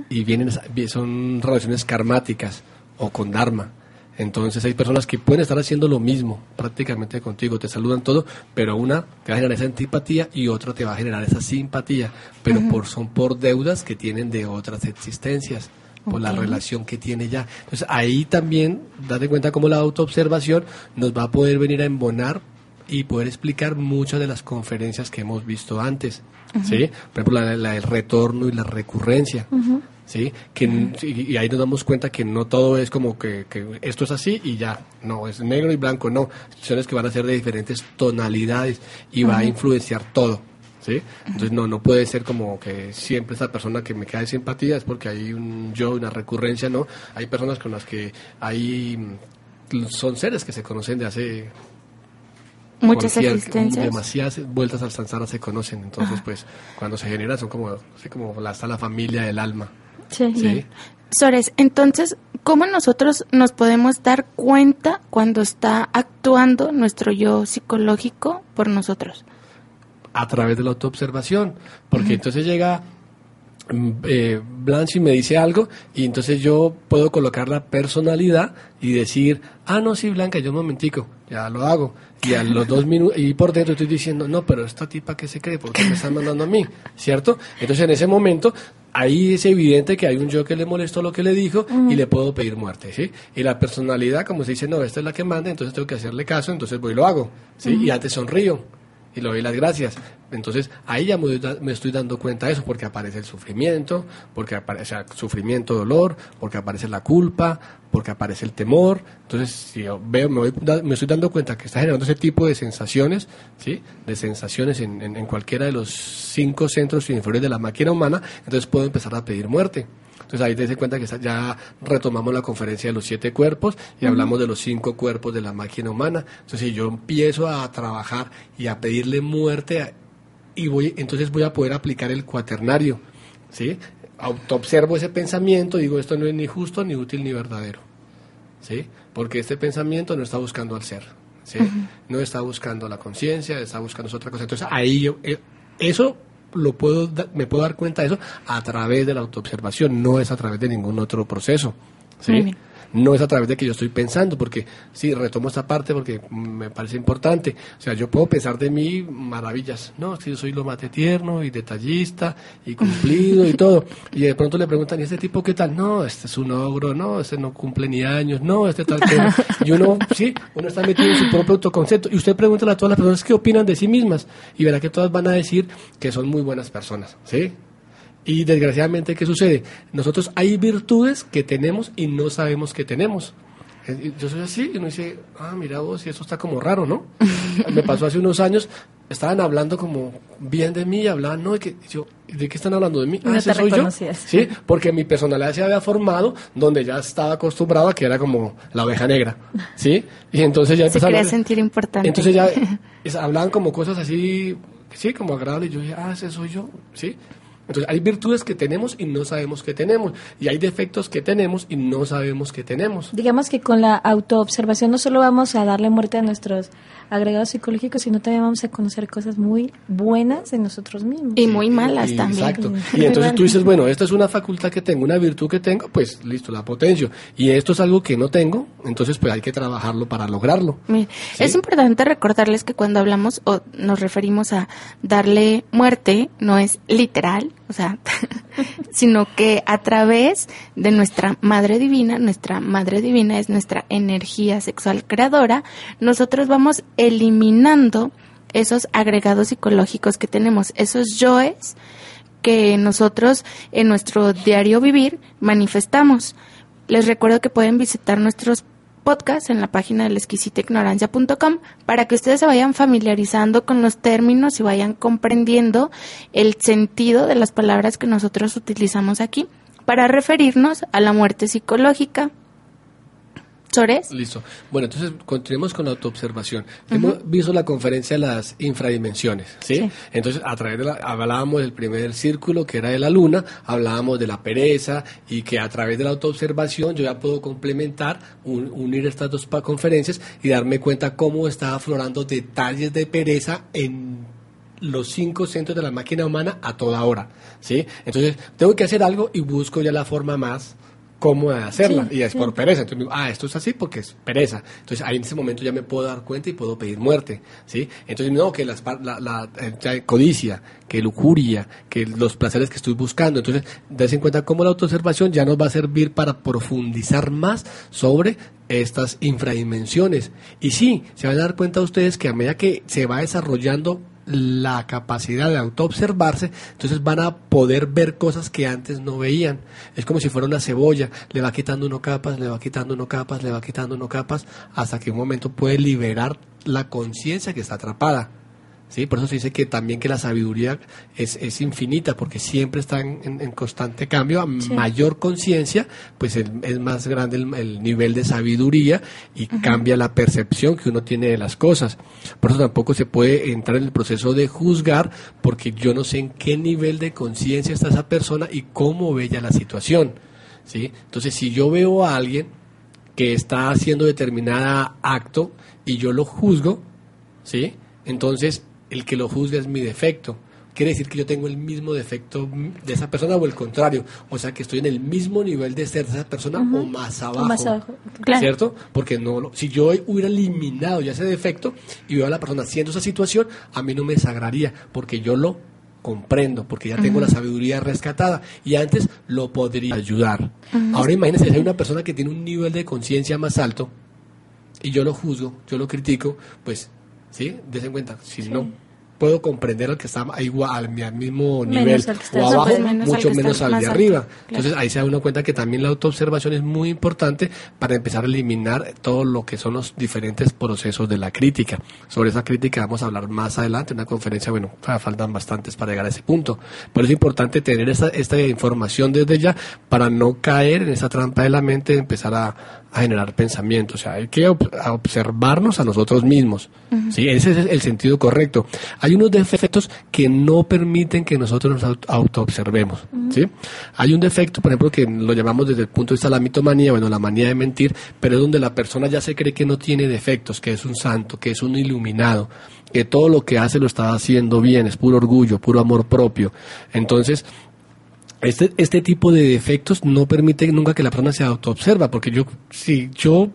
A: y vienen, son relaciones karmáticas o con dharma. Entonces hay personas que pueden estar haciendo lo mismo prácticamente contigo, te saludan todo, pero una te va a generar esa antipatía y otra te va a generar esa simpatía, pero por, son por deudas que tienen de otras existencias por la relación que tiene ya. Entonces ahí también, date cuenta cómo la autoobservación nos va a poder venir a embonar y poder explicar muchas de las conferencias que hemos visto antes, ¿sí? Por ejemplo, la, del retorno y la recurrencia, ¿sí? Que, y, ahí nos damos cuenta que no todo es como que, que, esto es así y ya, no, es negro y blanco, no, situaciones que van a ser de diferentes tonalidades y va a influenciar todo. ¿Sí? Entonces no, no puede ser como que siempre esa persona que me cae simpatía es porque hay un yo, una recurrencia, ¿no? Hay personas con las que hay, son seres que se conocen de hace
B: muchas existencias
A: demasiadas vueltas al samsara se conocen entonces pues cuando se genera son como así como la, está la familia del alma
B: sí, Sores, entonces, ¿cómo nosotros nos podemos dar cuenta cuando está actuando nuestro yo psicológico por nosotros?
A: A través de la autoobservación, porque entonces llega mm, eh, Blanche me dice algo y entonces yo puedo colocar la personalidad y decir, ah, no, sí, Blanca, yo un momentico, ya lo hago. Y a los dos minutos, y por dentro estoy diciendo, no, pero esta tipa que se cree, ¿por qué me están mandando a mí? ¿Cierto? Entonces en ese momento, ahí es evidente que hay un yo que le molestó lo que le dijo y le puedo pedir muerte, ¿sí? Y la personalidad, como se dice, no, esta es la que manda, entonces tengo que hacerle caso, entonces voy y lo hago, ¿sí? Y antes sonrío y le doy las gracias. Entonces ahí ya me, estoy dando cuenta de eso, porque aparece el sufrimiento, porque aparece sea, sufrimiento, dolor, porque aparece la culpa, porque aparece el temor. Entonces, si yo veo, me, voy me estoy dando cuenta que está generando ese tipo de sensaciones, ¿sí? De sensaciones en, en- en cualquiera de los cinco centros inferiores de la máquina humana, entonces puedo empezar a pedir muerte. Entonces ahí te das cuenta que ya retomamos la conferencia de los siete cuerpos y hablamos de los cinco cuerpos de la máquina humana. Entonces si yo empiezo a trabajar y a pedirle muerte a- y voy, entonces voy a poder aplicar el cuaternario, ¿sí? Autoobservo ese pensamiento, digo esto no es ni justo, ni útil, ni verdadero, ¿sí? Porque este pensamiento no está buscando al ser, ¿sí? No está buscando la conciencia, está buscando otra cosa. Entonces ahí yo, eh, eso lo puedo, me puedo dar cuenta de eso a través de la autoobservación, no es a través de ningún otro proceso, ¿sí?
B: Muy bien.
A: No es a través de que yo estoy pensando, porque sí, retomo esta parte porque me parece importante. O sea, yo puedo pensar de mí maravillas. No, que yo soy lo más de tierno y detallista y cumplido y todo. Y de pronto le preguntan, ¿y este tipo qué tal? No, este es un ogro, no, este no cumple ni años, no, este tal tema. Y uno, sí, uno está metido en su propio autoconcepto. Y usted pregúntale a todas las personas qué opinan de sí mismas y verá que todas van a decir que son muy buenas personas, ¿sí? Y desgraciadamente, ¿qué sucede? Nosotros hay virtudes que tenemos y no sabemos que tenemos. Yo soy así y uno dice, ah, mira vos, y eso está como raro, ¿no? Me pasó hace unos años, estaban hablando como bien de mí, hablaban, no, ¿de qué, yo, ¿de qué están hablando de mí?
C: No
A: ese soy yo. Sí, porque mi personalidad se había formado donde ya estaba acostumbrado a que era como la oveja negra, ¿sí? Y entonces ya
B: Se
A: empezaron a-
B: sentir importante.
A: entonces ya es- hablaban como cosas así, sí, como agradables. Yo dije, ah, ese soy yo, ¿sí? Entonces hay virtudes que tenemos y no sabemos que tenemos. Y hay defectos que tenemos y no sabemos que tenemos.
C: Digamos que con la autoobservación no solo vamos a darle muerte a nuestros agregados psicológicos, sino también vamos a conocer cosas muy buenas en nosotros mismos.
B: Y muy malas
A: Y-
B: también.
A: Exacto. Y entonces tú dices, bueno, esta es una facultad que tengo, una virtud que tengo, pues listo, la potencio. Y esto es algo que no tengo, entonces pues hay que trabajarlo para lograrlo. Sí.
B: Es importante recordarles que cuando hablamos o nos referimos a darle muerte, no es literal, o sea, sino que a través de nuestra Madre Divina, nuestra Madre Divina es nuestra energía sexual creadora, nosotros vamos eliminando esos agregados psicológicos que tenemos, esos yoes que nosotros en nuestro diario vivir manifestamos. Les recuerdo que pueden visitar nuestros podcasts en la página de exquisitaignorancia.com para que ustedes se vayan familiarizando con los términos y vayan comprendiendo el sentido de las palabras que nosotros utilizamos aquí para referirnos a la muerte psicológica. Sores,
A: Listo. Bueno, entonces continuemos con la autoobservación. Hemos visto la conferencia de las infradimensiones, ¿sí?
C: Sí.
A: Entonces, a través de la, hablábamos del primer círculo, que era de la luna, hablábamos de la pereza, y que a través de la autoobservación yo ya puedo complementar, un- unir estas dos conferencias y darme cuenta cómo está aflorando detalles de pereza en los cinco centros de la máquina humana a toda hora, ¿sí? Entonces, tengo que hacer algo y busco ya la forma más cómoda de hacerla,
C: Sí,
A: y es
C: sí.
A: por pereza. Entonces, digo, ah, esto es así porque es pereza. Entonces, ahí en ese momento ya me puedo dar cuenta y puedo pedir muerte, ¿sí? Entonces, no, que las, par- la, la, eh, codicia, que lujuria, que los placeres que estoy buscando. Entonces, des en cuenta cómo la autoobservación ya nos va a servir para profundizar más sobre estas infradimensiones. Y sí, se van a dar cuenta ustedes que a medida que se va desarrollando la capacidad de autoobservarse, entonces van a poder ver cosas que antes no veían. Es como si fuera una cebolla, le va quitando uno capas, le va quitando uno capas, le va quitando uno capas, hasta que un momento puede liberar la conciencia que está atrapada. ¿Sí? Por eso se dice que también que la sabiduría es, es infinita, porque siempre está en, en- constante cambio. A mayor conciencia, pues el- es más grande el, el nivel de sabiduría y cambia la percepción que uno tiene de las cosas. Por eso tampoco se puede entrar en el proceso de juzgar, porque yo no sé en qué nivel de conciencia está esa persona y cómo ve ella la situación. ¿sí? Entonces, si yo veo a alguien que está haciendo determinada acto y yo lo juzgo, ¿sí? Entonces, el que lo juzga es mi defecto, quiere decir que yo tengo el mismo defecto de esa persona o el contrario. O sea, que estoy en el mismo nivel de ser de esa persona o más abajo.
C: más abajo.
B: Claro.
A: ¿Cierto? Porque no, lo- si yo hubiera eliminado ya ese defecto y veo a la persona haciendo esa situación, a mí no me desagradaría porque yo lo comprendo, porque ya tengo la sabiduría rescatada y antes lo podría ayudar. Ahora imagínense si hay una persona que tiene un nivel de conciencia más alto y yo lo juzgo, yo lo critico, pues, ¿sí? Des en cuenta, si no puedo comprender al que está igual al, mi- al mismo
C: Menos
A: nivel
C: al que está
A: o abajo.
B: Menos
A: mucho menos al de arriba.
B: claro.
A: Entonces ahí se da uno cuenta que también la autoobservación es muy importante para empezar a eliminar todo lo que son los diferentes procesos de la crítica. Sobre esa crítica vamos a hablar más adelante en una conferencia, bueno, faltan bastantes para llegar a ese punto. Pero es importante tener esta, esta información desde ya para no caer en esa trampa de la mente empezar a, a generar pensamientos. O sea, hay que ob- a observarnos a nosotros mismos. ¿sí? Ese es el- sentido correcto. Hay unos defectos que no permiten que nosotros nos auto- autoobservemos. ¿sí? Hay un defecto, por ejemplo, que lo llamamos desde el punto de vista de la mitomanía, bueno, la manía de mentir, pero es donde la persona ya se cree que no tiene defectos, que es un santo, que es un iluminado, que todo lo que hace lo está haciendo bien, es puro orgullo, puro amor propio. Entonces, este, este tipo de defectos no permite nunca que la persona se autoobserva, porque yo, si yo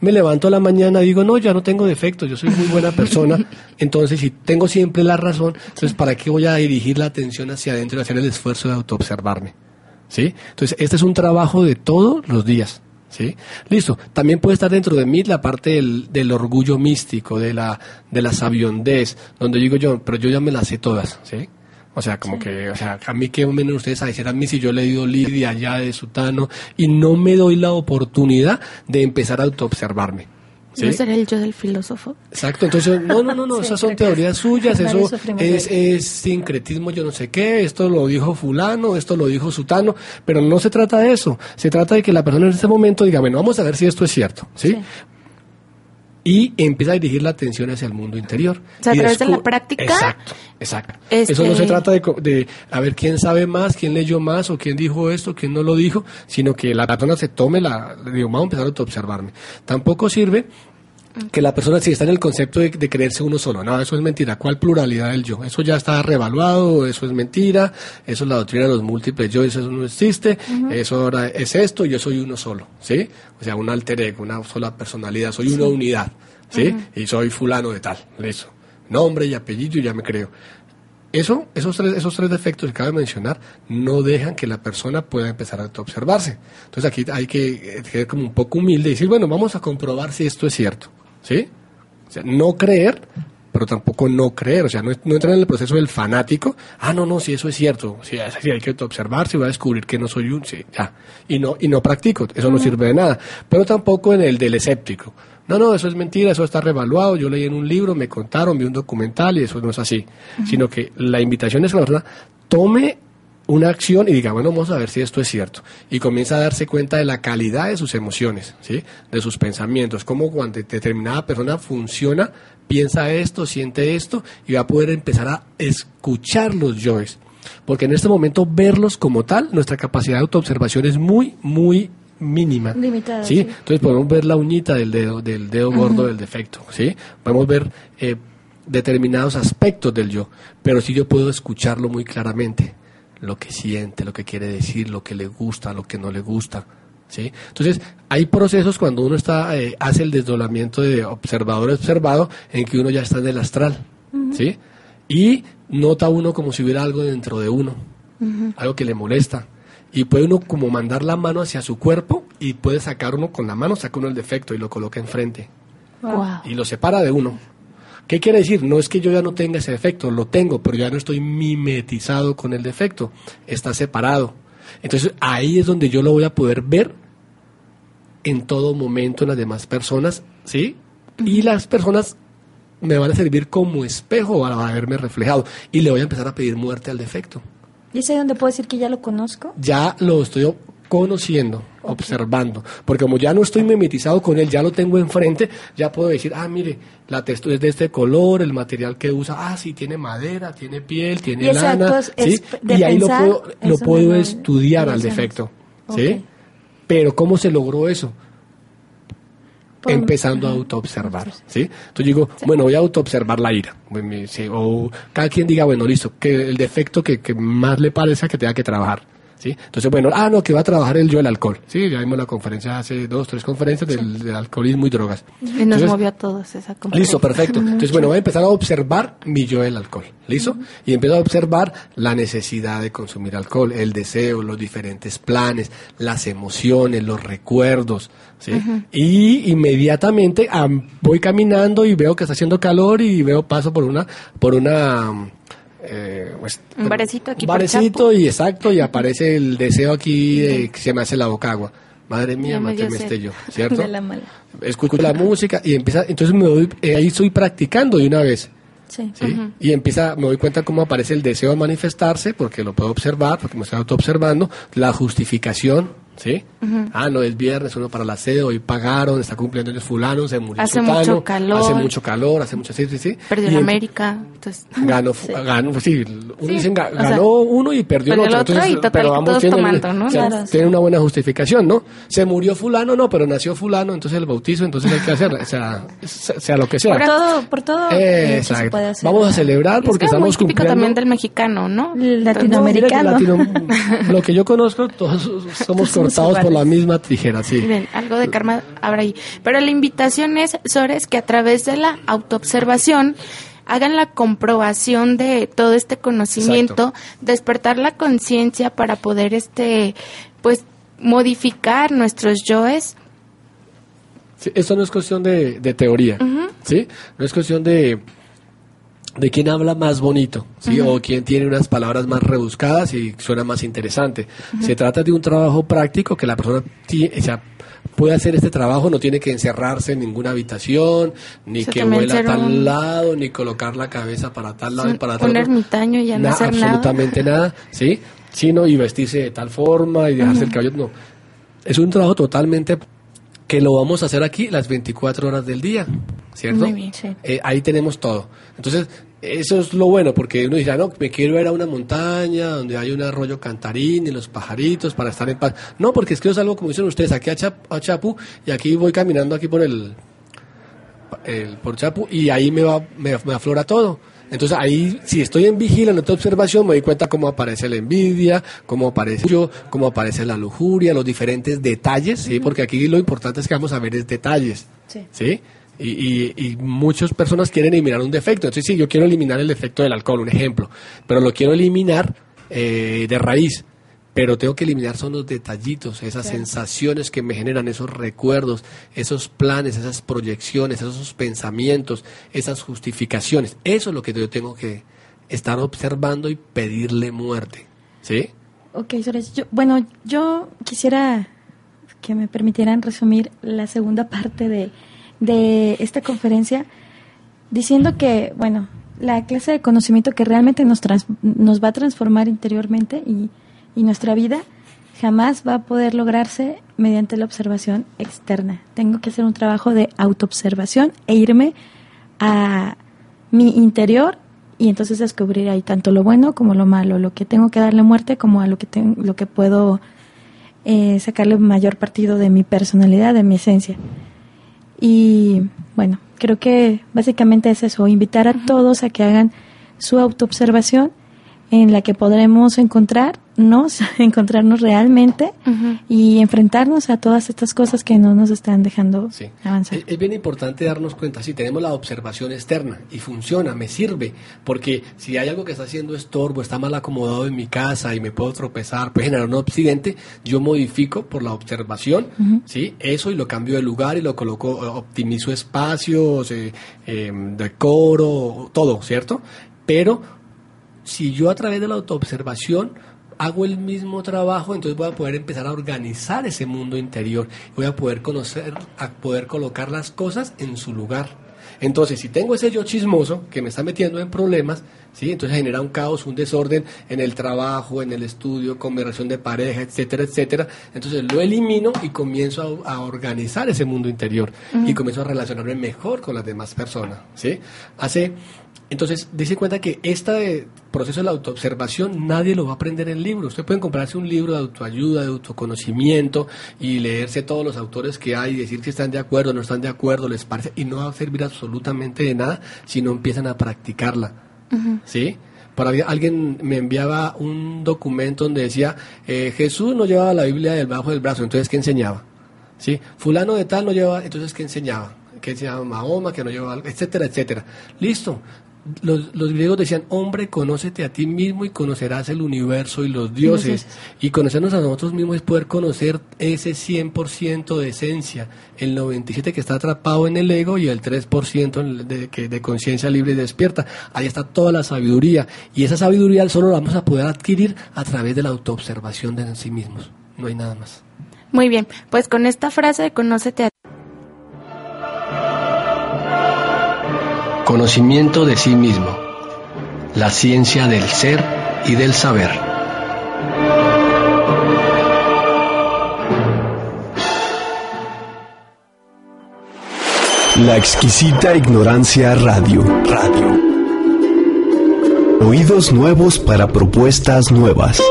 A: me levanto a la mañana y digo, no, ya no tengo defectos, yo soy muy buena persona, entonces si tengo siempre la razón, entonces ¿para qué voy a dirigir la atención hacia adentro y hacer el esfuerzo de autoobservarme? ¿Sí? Entonces, este es un trabajo de todos los días. ¿Sí? Listo. También puede estar dentro de mí la parte del, del orgullo místico, de la, de la sabiondez, donde digo yo, pero yo ya me las sé todas, ¿sí? O sea, como que, o sea, a mí que vienen ustedes a decir a mí si yo he leído Lidia allá de Sutano y no me doy la oportunidad de empezar a autoobservarme. ¿sí?
B: ¿No será el yo del filósofo?
A: Exacto, entonces, no, no, no, no,
C: Sí,
A: esas son teorías suyas, eso es, es sincretismo, yo no sé qué, esto lo dijo fulano, esto lo dijo sutano, pero no se trata de eso, se trata de que la persona en este momento diga, bueno, vamos a ver si esto es cierto, ¿sí?
C: Sí.
A: Y empieza a dirigir la atención hacia el mundo interior.
B: O sea, a través de la práctica,
A: Exacto, exacto.
B: este-
A: Eso no se trata de, de a ver quién sabe más, quién leyó más o quién dijo esto, quién no lo dijo, sino que la persona se tome la, digo, vamos a empezar a autoobservarme. Tampoco sirve que la persona si está en el concepto de, de creerse uno solo. No, eso es mentira. ¿Cuál pluralidad del yo? Eso ya está revaluado, eso es mentira, eso es la doctrina de los múltiples yo, eso no existe, eso ahora es esto, yo soy uno solo, ¿sí? O sea, un alter ego, una sola personalidad, soy una unidad, ¿sí? Y soy fulano de tal, eso. Nombre y apellido y ya me creo. Eso, esos tres, esos tres defectos que acabo de mencionar no dejan que la persona pueda empezar a observarse. Entonces aquí hay que eh, ser como un poco humilde y decir, bueno, vamos a comprobar si esto es cierto. ¿Sí? O sea, no creer, pero tampoco no creer. O sea, no, no entrar en el proceso del fanático. Ah, no, no, si eso es cierto. Si sí, hay que observarse y voy a descubrir que no soy un. Sí, ya. Y no, y no practico. Eso no sirve de nada. Pero tampoco en el del escéptico. No, no, eso es mentira, eso está revaluado. Yo leí en un libro, me contaron, vi un documental y eso no es así. Sino que la invitación es que la persona tome una acción y diga, bueno, vamos a ver si esto es cierto. Y comienza a darse cuenta de la calidad de sus emociones, ¿sí? De sus pensamientos, cómo cuando determinada persona funciona, piensa esto, siente esto y va a poder empezar a escuchar los yoes. Porque en este momento verlos como tal, nuestra capacidad de autoobservación es muy, muy mínima.
C: Limitada,
A: ¿sí?
C: sí.
A: Entonces podemos ver la uñita del dedo, del dedo gordo del defecto, ¿sí? Podemos ver eh, determinados aspectos del yo, pero sí yo puedo escucharlo muy claramente, lo que siente, lo que quiere decir, lo que le gusta, lo que no le gusta, ¿sí? Entonces hay procesos cuando uno está eh, hace el desdoblamiento de observador observado en que uno ya está en el astral, ¿sí? Y nota uno como si hubiera algo dentro de uno, algo que le molesta. Y puede uno como mandar la mano hacia su cuerpo y puede sacar uno con la mano, saca uno el defecto y lo coloca enfrente.
B: Wow.
A: Y lo separa de uno. ¿Qué quiere decir? No es que yo ya no tenga ese defecto, lo tengo, pero ya no estoy mimetizado con el defecto, está separado. Entonces ahí es donde yo lo voy a poder ver en todo momento en las demás personas, ¿sí? Y las personas me van a servir como espejo para verme reflejado y le voy a empezar a pedir muerte al defecto
C: ¿Y es ahí donde puedo decir que ya lo conozco?
A: ya lo estoy conociendo, observando, porque como ya no estoy mimetizado con él, ya lo tengo enfrente, ya puedo decir, ah, mire, la textura es de este color, el material que usa, ah, sí, tiene madera, tiene piel, tiene
C: Y
A: lana,
C: acto es-
A: ¿sí? y ahí lo puedo, lo puedo estudiar al defecto, ¿sí? Pero ¿cómo se logró eso? Empezando a autoobservar, ¿sí? Entonces digo, bueno, voy a autoobservar la ira. O cada quien diga, bueno, listo, que el defecto que, que más le parezca que tenga que trabajar. ¿Sí? Entonces, bueno, ah, no, que va a trabajar el yo el alcohol. Sí, ya vimos la conferencia hace dos, tres conferencias del, del alcoholismo y drogas.
B: Y nos
A: Entonces,
B: movió a todos esa conferencia.
A: Listo, perfecto. Entonces, bueno, voy a empezar a observar mi yo del alcohol. ¿Listo? Y empiezo a observar la necesidad de consumir alcohol, el deseo, los diferentes planes, las emociones, los recuerdos. ¿sí? Y inmediatamente am, voy caminando y veo que está haciendo calor y veo paso por una, por una, eh, pues,
B: Un barecito aquí
A: un barecito y exacto y aparece el deseo aquí de que se me hace la boca agua. Madre mía,
B: Ya me
A: este yo, ¿cierto?
C: De la mala.
A: escucho la música y empieza, entonces me doy, eh, ahí estoy practicando de una vez.
C: Sí.
A: ¿sí? Y empieza, me doy cuenta cómo aparece el deseo a manifestarse, porque lo puedo observar, porque me estoy autoobservando, la justificación, ¿sí? Ah, no, es viernes, uno para la sede, hoy pagaron, está cumpliendo años fulano, se murió
B: Hace
A: sutano,
B: mucho calor.
A: hace mucho calor, hace mucho, sí, sí, sí.
B: Perdió
A: em-
B: América. Entonces,
A: Ganó, fu- ganó, pues sí, uno
B: Sí,
A: dicen ga-
B: o sea,
A: ganó uno y perdió el
B: perdió
A: otro.
B: el otro y total
A: pero
B: que
A: ambos
B: todos
A: tienen,
B: tomando, ¿no?
A: o sea,
C: Claro.
A: tienen una buena justificación, ¿no? Se murió fulano, no, pero nació fulano, entonces el bautizo, entonces hay que hacer, o sea, sea lo que sea.
C: Por todo, por todo eh, se puede hacer.
A: Vamos a celebrar porque
B: es muy
A: estamos
B: típico
A: cumpliendo.
B: también del mexicano, ¿no?
C: Latinoamericano.
A: No, mira que latino- lo que yo conozco, todos somos cortados por la misma tijera, sí.
B: Miren, algo de karma habrá ahí. Pero la invitación es, Sores, que a través de la autoobservación hagan la comprobación de todo este conocimiento, despertar la conciencia para poder, este, pues, modificar nuestros yoes.
A: Sí, esto no es cuestión de, de teoría, ¿sí? No es cuestión de, de quién habla más bonito, ¿sí? O quién tiene unas palabras más rebuscadas y suena más interesante. Se trata de un trabajo práctico que la persona o sea, puede hacer este trabajo, no tiene que encerrarse en ninguna habitación, ni
B: O sea,
A: que vuela a tal
B: un-
A: lado, ni colocar la cabeza para tal lado y para tal
B: un
A: otro.
B: ermitaño y ya no
A: Na-
B: hacer nada.
A: absolutamente nada, ¿sí? Sino y vestirse de tal forma y dejarse el cabello, no. Es un trabajo totalmente que lo vamos a hacer aquí las 24 horas del día, ¿cierto?
B: Muy bien.
C: Sí.
A: Eh, ahí tenemos todo. Entonces, eso es lo bueno, porque uno dice, ah, no, me quiero ir a una montaña donde hay un arroyo cantarín y los pajaritos para estar en paz. No, porque es que yo salgo, como dicen ustedes, aquí a, Chap- a Chapu y aquí voy caminando aquí por el, el- por Chapu y ahí me, va, me, me aflora todo. Entonces ahí, si estoy en otra observación, me doy cuenta cómo aparece la envidia, cómo aparece yo, cómo aparece la lujuria, los diferentes detalles, ¿sí? Porque aquí lo importante es que vamos a ver es detalles,
C: Sí.
A: ¿sí? Y, y, y muchas personas quieren eliminar un defecto. Entonces, sí, yo quiero eliminar el defecto del alcohol, un ejemplo, pero lo quiero eliminar eh, de raíz. Pero tengo que eliminar son los detallitos, esas sensaciones que me generan, esos recuerdos, esos planes, esas proyecciones, esos pensamientos, esas justificaciones. Eso es lo que yo tengo que estar observando y pedirle muerte. ¿Sí?
C: Ok, Sores, yo- bueno, yo quisiera que me permitieran resumir la segunda parte de, de esta conferencia diciendo que, bueno, la clase de conocimiento que realmente nos, trans- nos va a transformar interiormente y, y nuestra vida jamás va a poder lograrse mediante la observación externa. Tengo que hacer un trabajo de autoobservación e irme a mi interior y entonces descubrir ahí tanto lo bueno como lo malo, lo que tengo que darle muerte como a lo que, ten- lo que puedo eh, sacarle mayor partido de mi personalidad, de mi esencia. Y bueno, creo que básicamente es eso, invitar a todos a que hagan su autoobservación en la que podremos encontrarnos, encontrarnos realmente y enfrentarnos a todas estas cosas que no nos están dejando
A: Sí.
C: avanzar.
A: Es, es bien importante darnos cuenta, si tenemos la observación externa y funciona, me sirve, porque si hay algo que está haciendo estorbo, está mal acomodado en mi casa y me puedo tropezar, puede generar un accidente, yo modifico por la observación, ¿sí? Eso y lo cambio de lugar y lo coloco, optimizo espacios, eh, eh, decoro, todo, ¿cierto? Pero si yo a través de la autoobservación hago el mismo trabajo, entonces voy a poder empezar a organizar ese mundo interior, voy a poder conocer, a poder colocar las cosas en su lugar. Entonces, si tengo ese yo chismoso que me está metiendo en problemas, ¿sí? entonces genera un caos, un desorden en el trabajo, en el estudio, con mi relación de pareja, etcétera, etcétera. Entonces lo elimino y comienzo a, a organizar ese mundo interior y comienzo a relacionarme mejor con las demás personas. ¿sí? Hace Entonces, dice cuenta que este proceso de la autoobservación nadie lo va a aprender en libros. Usted puede comprarse un libro de autoayuda, de autoconocimiento y leerse todos los autores que hay y decir si están de acuerdo, no están de acuerdo, les parece, y no va a servir absolutamente de nada si no empiezan a practicarla. ¿Sí? Por ahí alguien me enviaba un documento donde decía, eh, Jesús no llevaba la Biblia debajo del brazo, entonces ¿qué enseñaba? ¿Sí? Fulano de tal no llevaba, entonces ¿qué enseñaba? que enseñaba Mahoma, que no llevaba, etcétera, etcétera. Listo, los, los, griegos decían, hombre, conócete a ti mismo y conocerás el universo y los dioses. Y conocernos a nosotros mismos es poder conocer ese 100% de esencia, el 97% que está atrapado en el ego y el 3% de, de conciencia libre y despierta. Ahí está toda la sabiduría. Y esa sabiduría solo la vamos a poder adquirir a través de la autoobservación de sí mismos. No hay nada más.
B: Muy bien, pues con esta frase de conócete a
A: Conocimiento de sí mismo. La ciencia del ser y del saber.
E: La exquisita ignorancia radio. Radio. Oídos nuevos para propuestas nuevas.